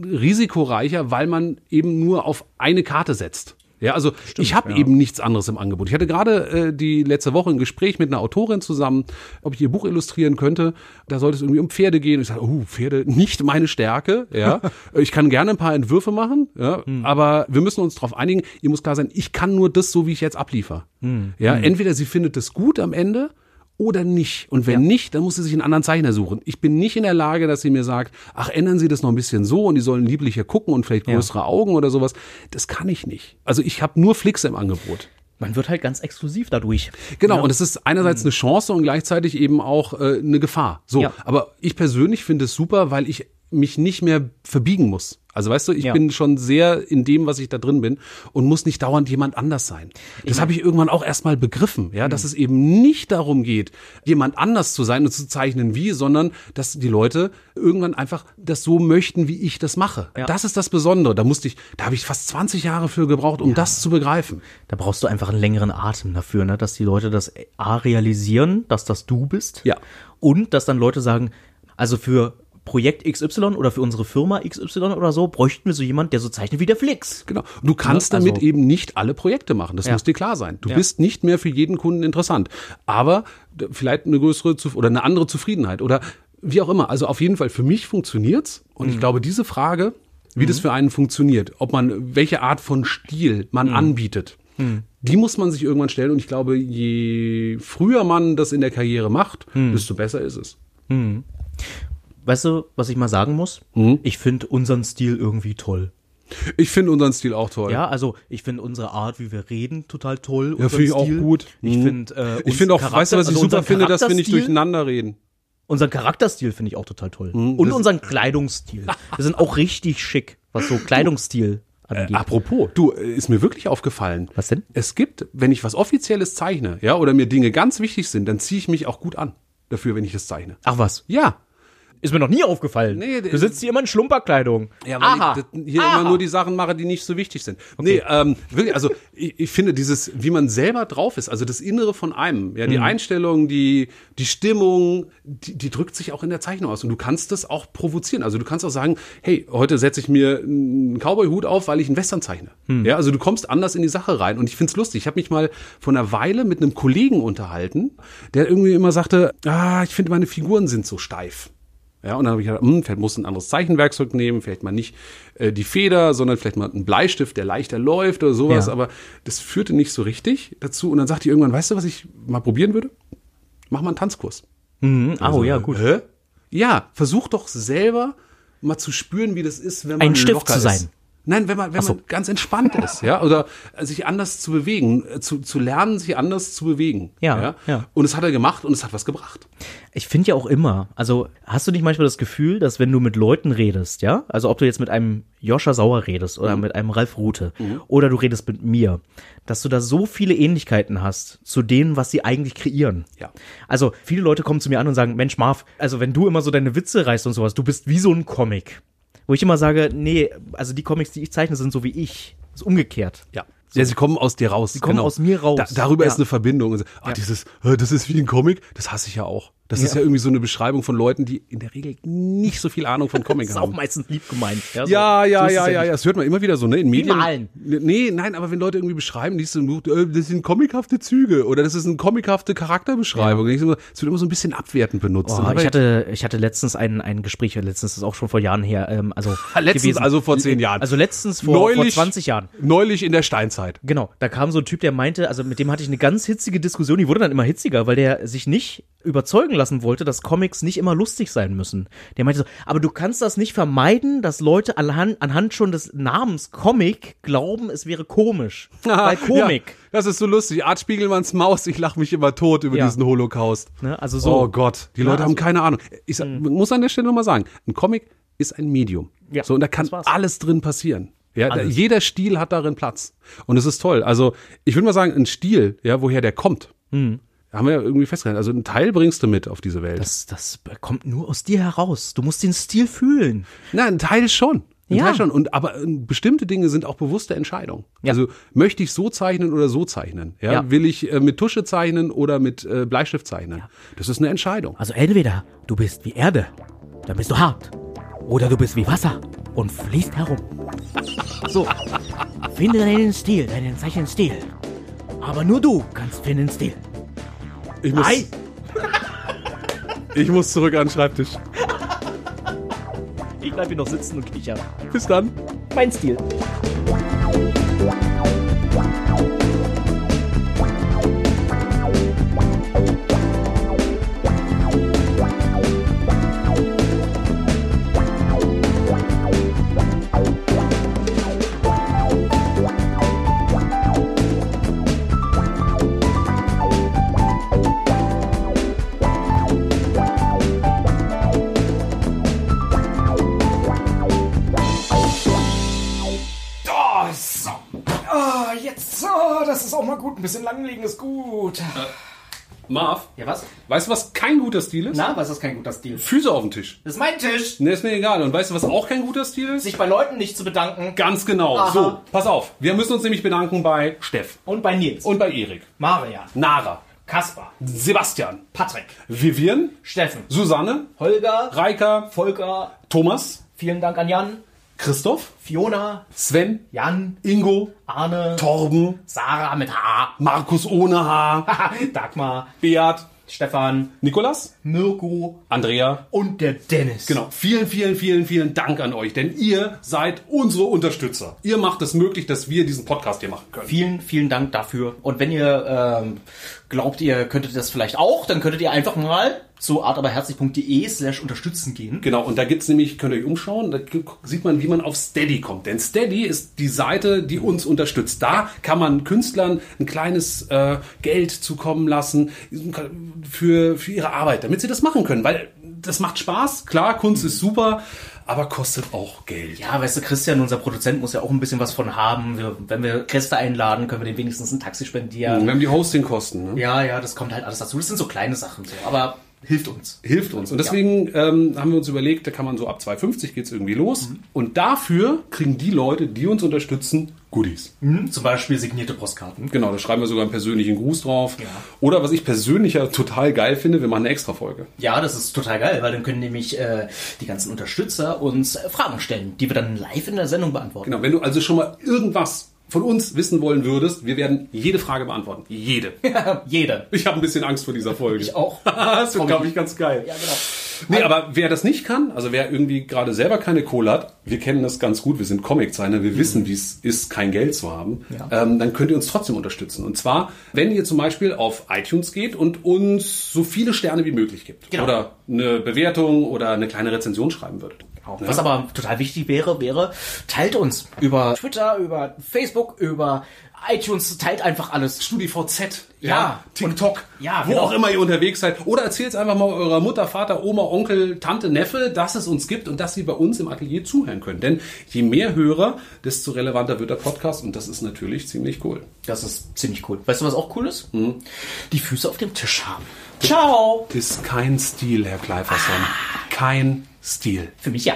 risikoreicher, weil man eben nur auf eine Karte setzt. Ja, also ich habe eben nichts anderes im Angebot. Ich hatte gerade äh, die letzte Woche ein Gespräch mit einer Autorin zusammen, ob ich ihr Buch illustrieren könnte. Da sollte es irgendwie um Pferde gehen. Ich sage, oh, Pferde nicht meine Stärke. Ja, ich kann gerne ein paar Entwürfe machen, ja, aber wir müssen uns darauf einigen. Ihr muss klar sein, ich kann nur das, so wie ich jetzt abliefer. Ja, entweder sie findet es gut am Ende oder nicht. Und wenn nicht, dann muss sie sich einen anderen Zeichner suchen. Ich bin nicht in der Lage, dass sie mir sagt, ach, ändern Sie das noch ein bisschen so und die sollen lieblicher gucken und vielleicht größere Augen oder sowas. Das kann ich nicht. Also ich habe nur Flix im Angebot. Man wird halt ganz exklusiv dadurch. Genau, und es ist einerseits eine Chance und gleichzeitig eben auch äh, eine Gefahr. So, Ja. aber ich persönlich finde es super, weil ich mich nicht mehr verbiegen muss. Also weißt du, ich Ja. bin schon sehr in dem, was ich da drin bin und muss nicht dauernd jemand anders sein. Das habe ich irgendwann auch erstmal begriffen, ja, Mhm. dass es eben nicht darum geht, jemand anders zu sein und zu zeichnen wie, sondern dass die Leute irgendwann einfach das so möchten, wie ich das mache. Ja. Das ist das Besondere. Da musste ich, da habe ich fast 20 Jahre für gebraucht, um das zu begreifen. Da brauchst du einfach einen längeren Atem dafür, ne? dass die Leute das A realisieren, dass das du bist. Ja. Und dass dann Leute sagen, also für Projekt XY oder für unsere Firma XY oder so, bräuchten wir so jemand, der so zeichnet wie der Flix. Genau. Du kannst Ne? Also- damit eben nicht alle Projekte machen. Das Ja. muss dir klar sein. Du Ja. bist nicht mehr für jeden Kunden interessant. Aber vielleicht eine größere Zuf- oder eine andere Zufriedenheit oder wie auch immer. Also auf jeden Fall für mich funktioniert's. Und Mhm. ich glaube, diese Frage, wie das für einen funktioniert, ob man, welche Art von Stil Mhm. man anbietet, die muss man sich irgendwann stellen. Und ich glaube, je früher man das in der Karriere macht, Mhm. desto besser ist es. Weißt du, was ich mal sagen muss? Mhm. Ich finde unseren Stil irgendwie toll. Ich finde unseren Stil auch toll. Ja, also ich finde unsere Art, wie wir reden, total toll. Ja, finde ich auch Stil. gut. Ich Mhm. finde äh, Ich finde auch, Charakter- weißt du, was ich also super finde, dass wir nicht durcheinander reden. Unseren Charakterstil finde ich auch total toll. Und Mhm, das- unseren Kleidungsstil. Wir sind auch richtig schick, was so Kleidungsstil angeht. Äh, apropos, du, äh, ist mir wirklich aufgefallen. Was denn? Es gibt, wenn ich was Offizielles zeichne, ja, oder mir Dinge ganz wichtig sind, dann ziehe ich mich auch gut an dafür, wenn ich das zeichne. Ach was? Ja. Ist mir noch nie aufgefallen. Nee, du sitzt hier immer in Schlumperkleidung. Ja, weil Aha. ich hier Aha. immer nur die Sachen mache, die nicht so wichtig sind. Nee, ähm, wirklich, also ich, ich finde dieses, wie man selber drauf ist, also das Innere von einem, ja, Mhm. die Einstellung, die, die Stimmung, die, die drückt sich auch in der Zeichnung aus. Und du kannst das auch provozieren. Also du kannst auch sagen, hey, heute setze ich mir einen Cowboy-Hut auf, weil ich einen Western zeichne. Hm. Ja, also du kommst anders in die Sache rein. Und ich find's lustig. Ich habe mich mal vor einer Weile mit einem Kollegen unterhalten, der irgendwie immer sagte, ah, ich finde meine Figuren sind so steif. Ja, und dann habe ich gedacht, hm, vielleicht muss ein anderes Zeichenwerkzeug nehmen, vielleicht mal nicht äh, die Feder, sondern vielleicht mal einen Bleistift, der leichter läuft oder sowas. Ja. Aber das führte nicht so richtig dazu. Und dann sagte ich irgendwann, weißt du, was ich mal probieren würde? Mach mal einen Tanzkurs. Mhm. Oh ja, gut. Hä? Ja, versuch doch selber mal zu spüren, wie das ist, wenn man Ein Stift zu sein. Ist. Nein, wenn man, wenn so. man ganz entspannt ist, ja, oder sich anders zu bewegen, äh, zu, zu lernen, sich anders zu bewegen. Ja, ja. Und es hat er gemacht und es hat was gebracht. Ich finde ja auch immer, also hast du nicht manchmal das Gefühl, dass wenn du mit Leuten redest, ja, also ob du jetzt mit einem Joscha Sauer redest Mhm. oder mit einem Ralf Rute oder du redest mit mir, dass du da so viele Ähnlichkeiten hast zu denen, was sie eigentlich kreieren. Ja. Also viele Leute kommen zu mir an und sagen, Mensch Marv, also wenn du immer so deine Witze reißt und sowas, du bist wie so ein Comic. Wo ich immer sage, nee, also die Comics, die ich zeichne, sind so wie ich. ist umgekehrt. Ja. Ja, sie kommen aus dir raus. Sie kommen aus mir raus. Da, darüber Ja. ist eine Verbindung. Und so, Ah, dieses, äh, das ist wie ein Comic, das hasse ich ja auch. Das ist ja irgendwie so eine Beschreibung von Leuten, die in der Regel nicht so viel Ahnung von Comic Das ist auch haben. meistens lieb gemeint. so- Ja, ja, so ja, ja, ja. Das hört man immer wieder so, ne? In Medien. malen. Nee, nein, aber wenn Leute irgendwie beschreiben, liest du, äh, das sind comichafte Züge oder das ist eine comichafte Charakterbeschreibung. Es wird immer so ein bisschen abwertend benutzt. Oh, ich hatte, ich hatte letztens ein, ein Gespräch, letztens ist auch schon vor Jahren her, ähm, also letztens, gewesen. also vor zehn Jahren. Also letztens vor, vor 20 Jahren. Neulich in der Steinzeit. Genau, da kam so ein Typ, der meinte, also mit dem hatte ich eine ganz hitzige Diskussion, die wurde dann immer hitziger, weil der sich nicht überzeugen lassen wollte, dass Comics nicht immer lustig sein müssen. Der meinte so, aber du kannst das nicht vermeiden, dass Leute anhand, anhand schon des Namens Comic glauben, es wäre komisch. weil Komik, Ja, das ist so lustig. Art Spiegelmanns Maus, ich lache mich immer tot über Ja. diesen Holocaust. ne, also so. Oh Gott, die Leute also- haben keine Ahnung. Ich sag, muss an der Stelle nochmal sagen, ein Comic ist ein Medium. Ja, so, und da kann alles drin passieren. Ja, da, jeder Stil hat darin Platz. Und es ist toll. Also, ich würde mal sagen, ein Stil, ja, woher der kommt, haben wir ja irgendwie festgehalten. Also, einen Teil bringst du mit auf diese Welt. Das, das kommt nur aus dir heraus. Du musst den Stil fühlen. Na, ein Teil schon. Ein Ja. Teil schon. Und, aber äh, bestimmte Dinge sind auch bewusste Entscheidungen. Ja. Also, möchte ich so zeichnen oder so zeichnen? Ja? Ja. Will ich äh, mit Tusche zeichnen oder mit äh, Bleistift zeichnen? Das ist eine Entscheidung. Also entweder du bist wie Erde, dann bist du hart. Oder du bist wie Wasser und fließt herum. So, finde deinen Stil, deinen Zeichenstil. Aber nur du kannst finden Stil. Ich muss, Ei! ich muss zurück an den Schreibtisch. Ich bleib hier noch sitzen und kichern. Bis dann. Mein Stil. Gut. Ein bisschen langlegen ist gut. Marv, Ja, was? weißt du, was kein guter Stil ist? Na, was ist kein guter Stil? Füße auf den Tisch. Das ist mein Tisch. Ne, ist mir egal. Und weißt du, was auch kein guter Stil ist? Sich bei Leuten nicht zu bedanken. Ganz genau. Aha. So, pass auf. Wir müssen uns nämlich bedanken bei Steff Und bei Nils. und bei Erik, Marian. Nara, Kaspar. Sebastian, Patrick. Vivian, Steffen. Susanne, Holger. Reika, Volker. Thomas, Vielen Dank an Jan. Christoph, Fiona. Sven, Jan. Ingo, Arne. Torben, Sarah mit H. Markus ohne Haar, Dagmar. Beat, Stefan. Nikolas, Mirko. Andrea. Und der Dennis. Genau. Vielen, vielen, vielen, vielen Dank an euch, denn ihr seid unsere Unterstützer. Ihr macht es möglich, dass wir diesen Podcast hier machen können. Vielen, vielen Dank dafür. Und wenn ihr ähm, glaubt, ihr könntet das vielleicht auch, dann könntet ihr einfach mal zu artaberherzlich.de slash unterstützen gehen. Genau, und da gibt's nämlich, könnt ihr euch umschauen, da sieht man, wie man auf Steady kommt. Denn Steady ist die Seite, die uns unterstützt. Da kann man Künstlern ein kleines äh, Geld zukommen lassen für, für ihre Arbeit, damit sie das machen können. Weil das macht Spaß, klar, Kunst ist super, aber kostet auch Geld. Ja, weißt du, Christian, unser Produzent, muss ja auch ein bisschen was von haben. Wir, wenn wir Gäste einladen, können wir denen wenigstens ein Taxi spendieren. Wir haben die Hostingkosten. Ne? Ja, ja, das kommt halt alles dazu. Das sind so kleine Sachen so, aber hilft uns. hilft uns. Und deswegen ähm, haben wir uns überlegt, da kann man so ab 2,50 geht's irgendwie los. Und dafür kriegen die Leute, die uns unterstützen, Goodies. Hm, zum Beispiel signierte Postkarten. Genau, da schreiben wir sogar einen persönlichen Gruß drauf. Ja. Oder was ich persönlich ja total geil finde, wir machen eine extra Folge. Ja, das ist total geil, weil dann können nämlich äh, die ganzen Unterstützer uns Fragen stellen, die wir dann live in der Sendung beantworten. Genau, wenn du also schon mal irgendwas von uns wissen wollen würdest, wir werden jede Frage beantworten. Jede. Jeder. Ich habe ein bisschen Angst vor dieser Folge. Ich auch. das wird, glaube ich, ganz geil. Ja, genau. Nee, aber wer das nicht kann, also wer irgendwie gerade selber keine Kohle hat, wir kennen das ganz gut, wir sind Comiczeichner, wir wissen, wie es ist, kein Geld zu haben, Ja. ähm, dann könnt ihr uns trotzdem unterstützen. Und zwar, wenn ihr zum Beispiel auf iTunes geht und uns so viele Sterne wie möglich gibt. Genau. Oder eine Bewertung oder eine kleine Rezension schreiben würdet. Ja. Was aber total wichtig wäre, wäre, teilt uns über Twitter, über Facebook, über iTunes, teilt einfach alles. StudiVZ, Ja, TikTok, und- ja, wo genau. auch immer ihr unterwegs seid. Oder erzählt einfach mal eurer Mutter, Vater, Oma, Onkel, Tante, Neffe, dass es uns gibt und dass sie bei uns im Atelier zuhören können. Denn je mehr Hörer, desto relevanter wird der Podcast und das ist natürlich ziemlich cool. Das ist ziemlich cool. Weißt du, was auch cool ist? Die Füße auf dem Tisch haben. Ciao! Ist kein Stil, Herr Kleiferson. Kein Stil. Für mich ja.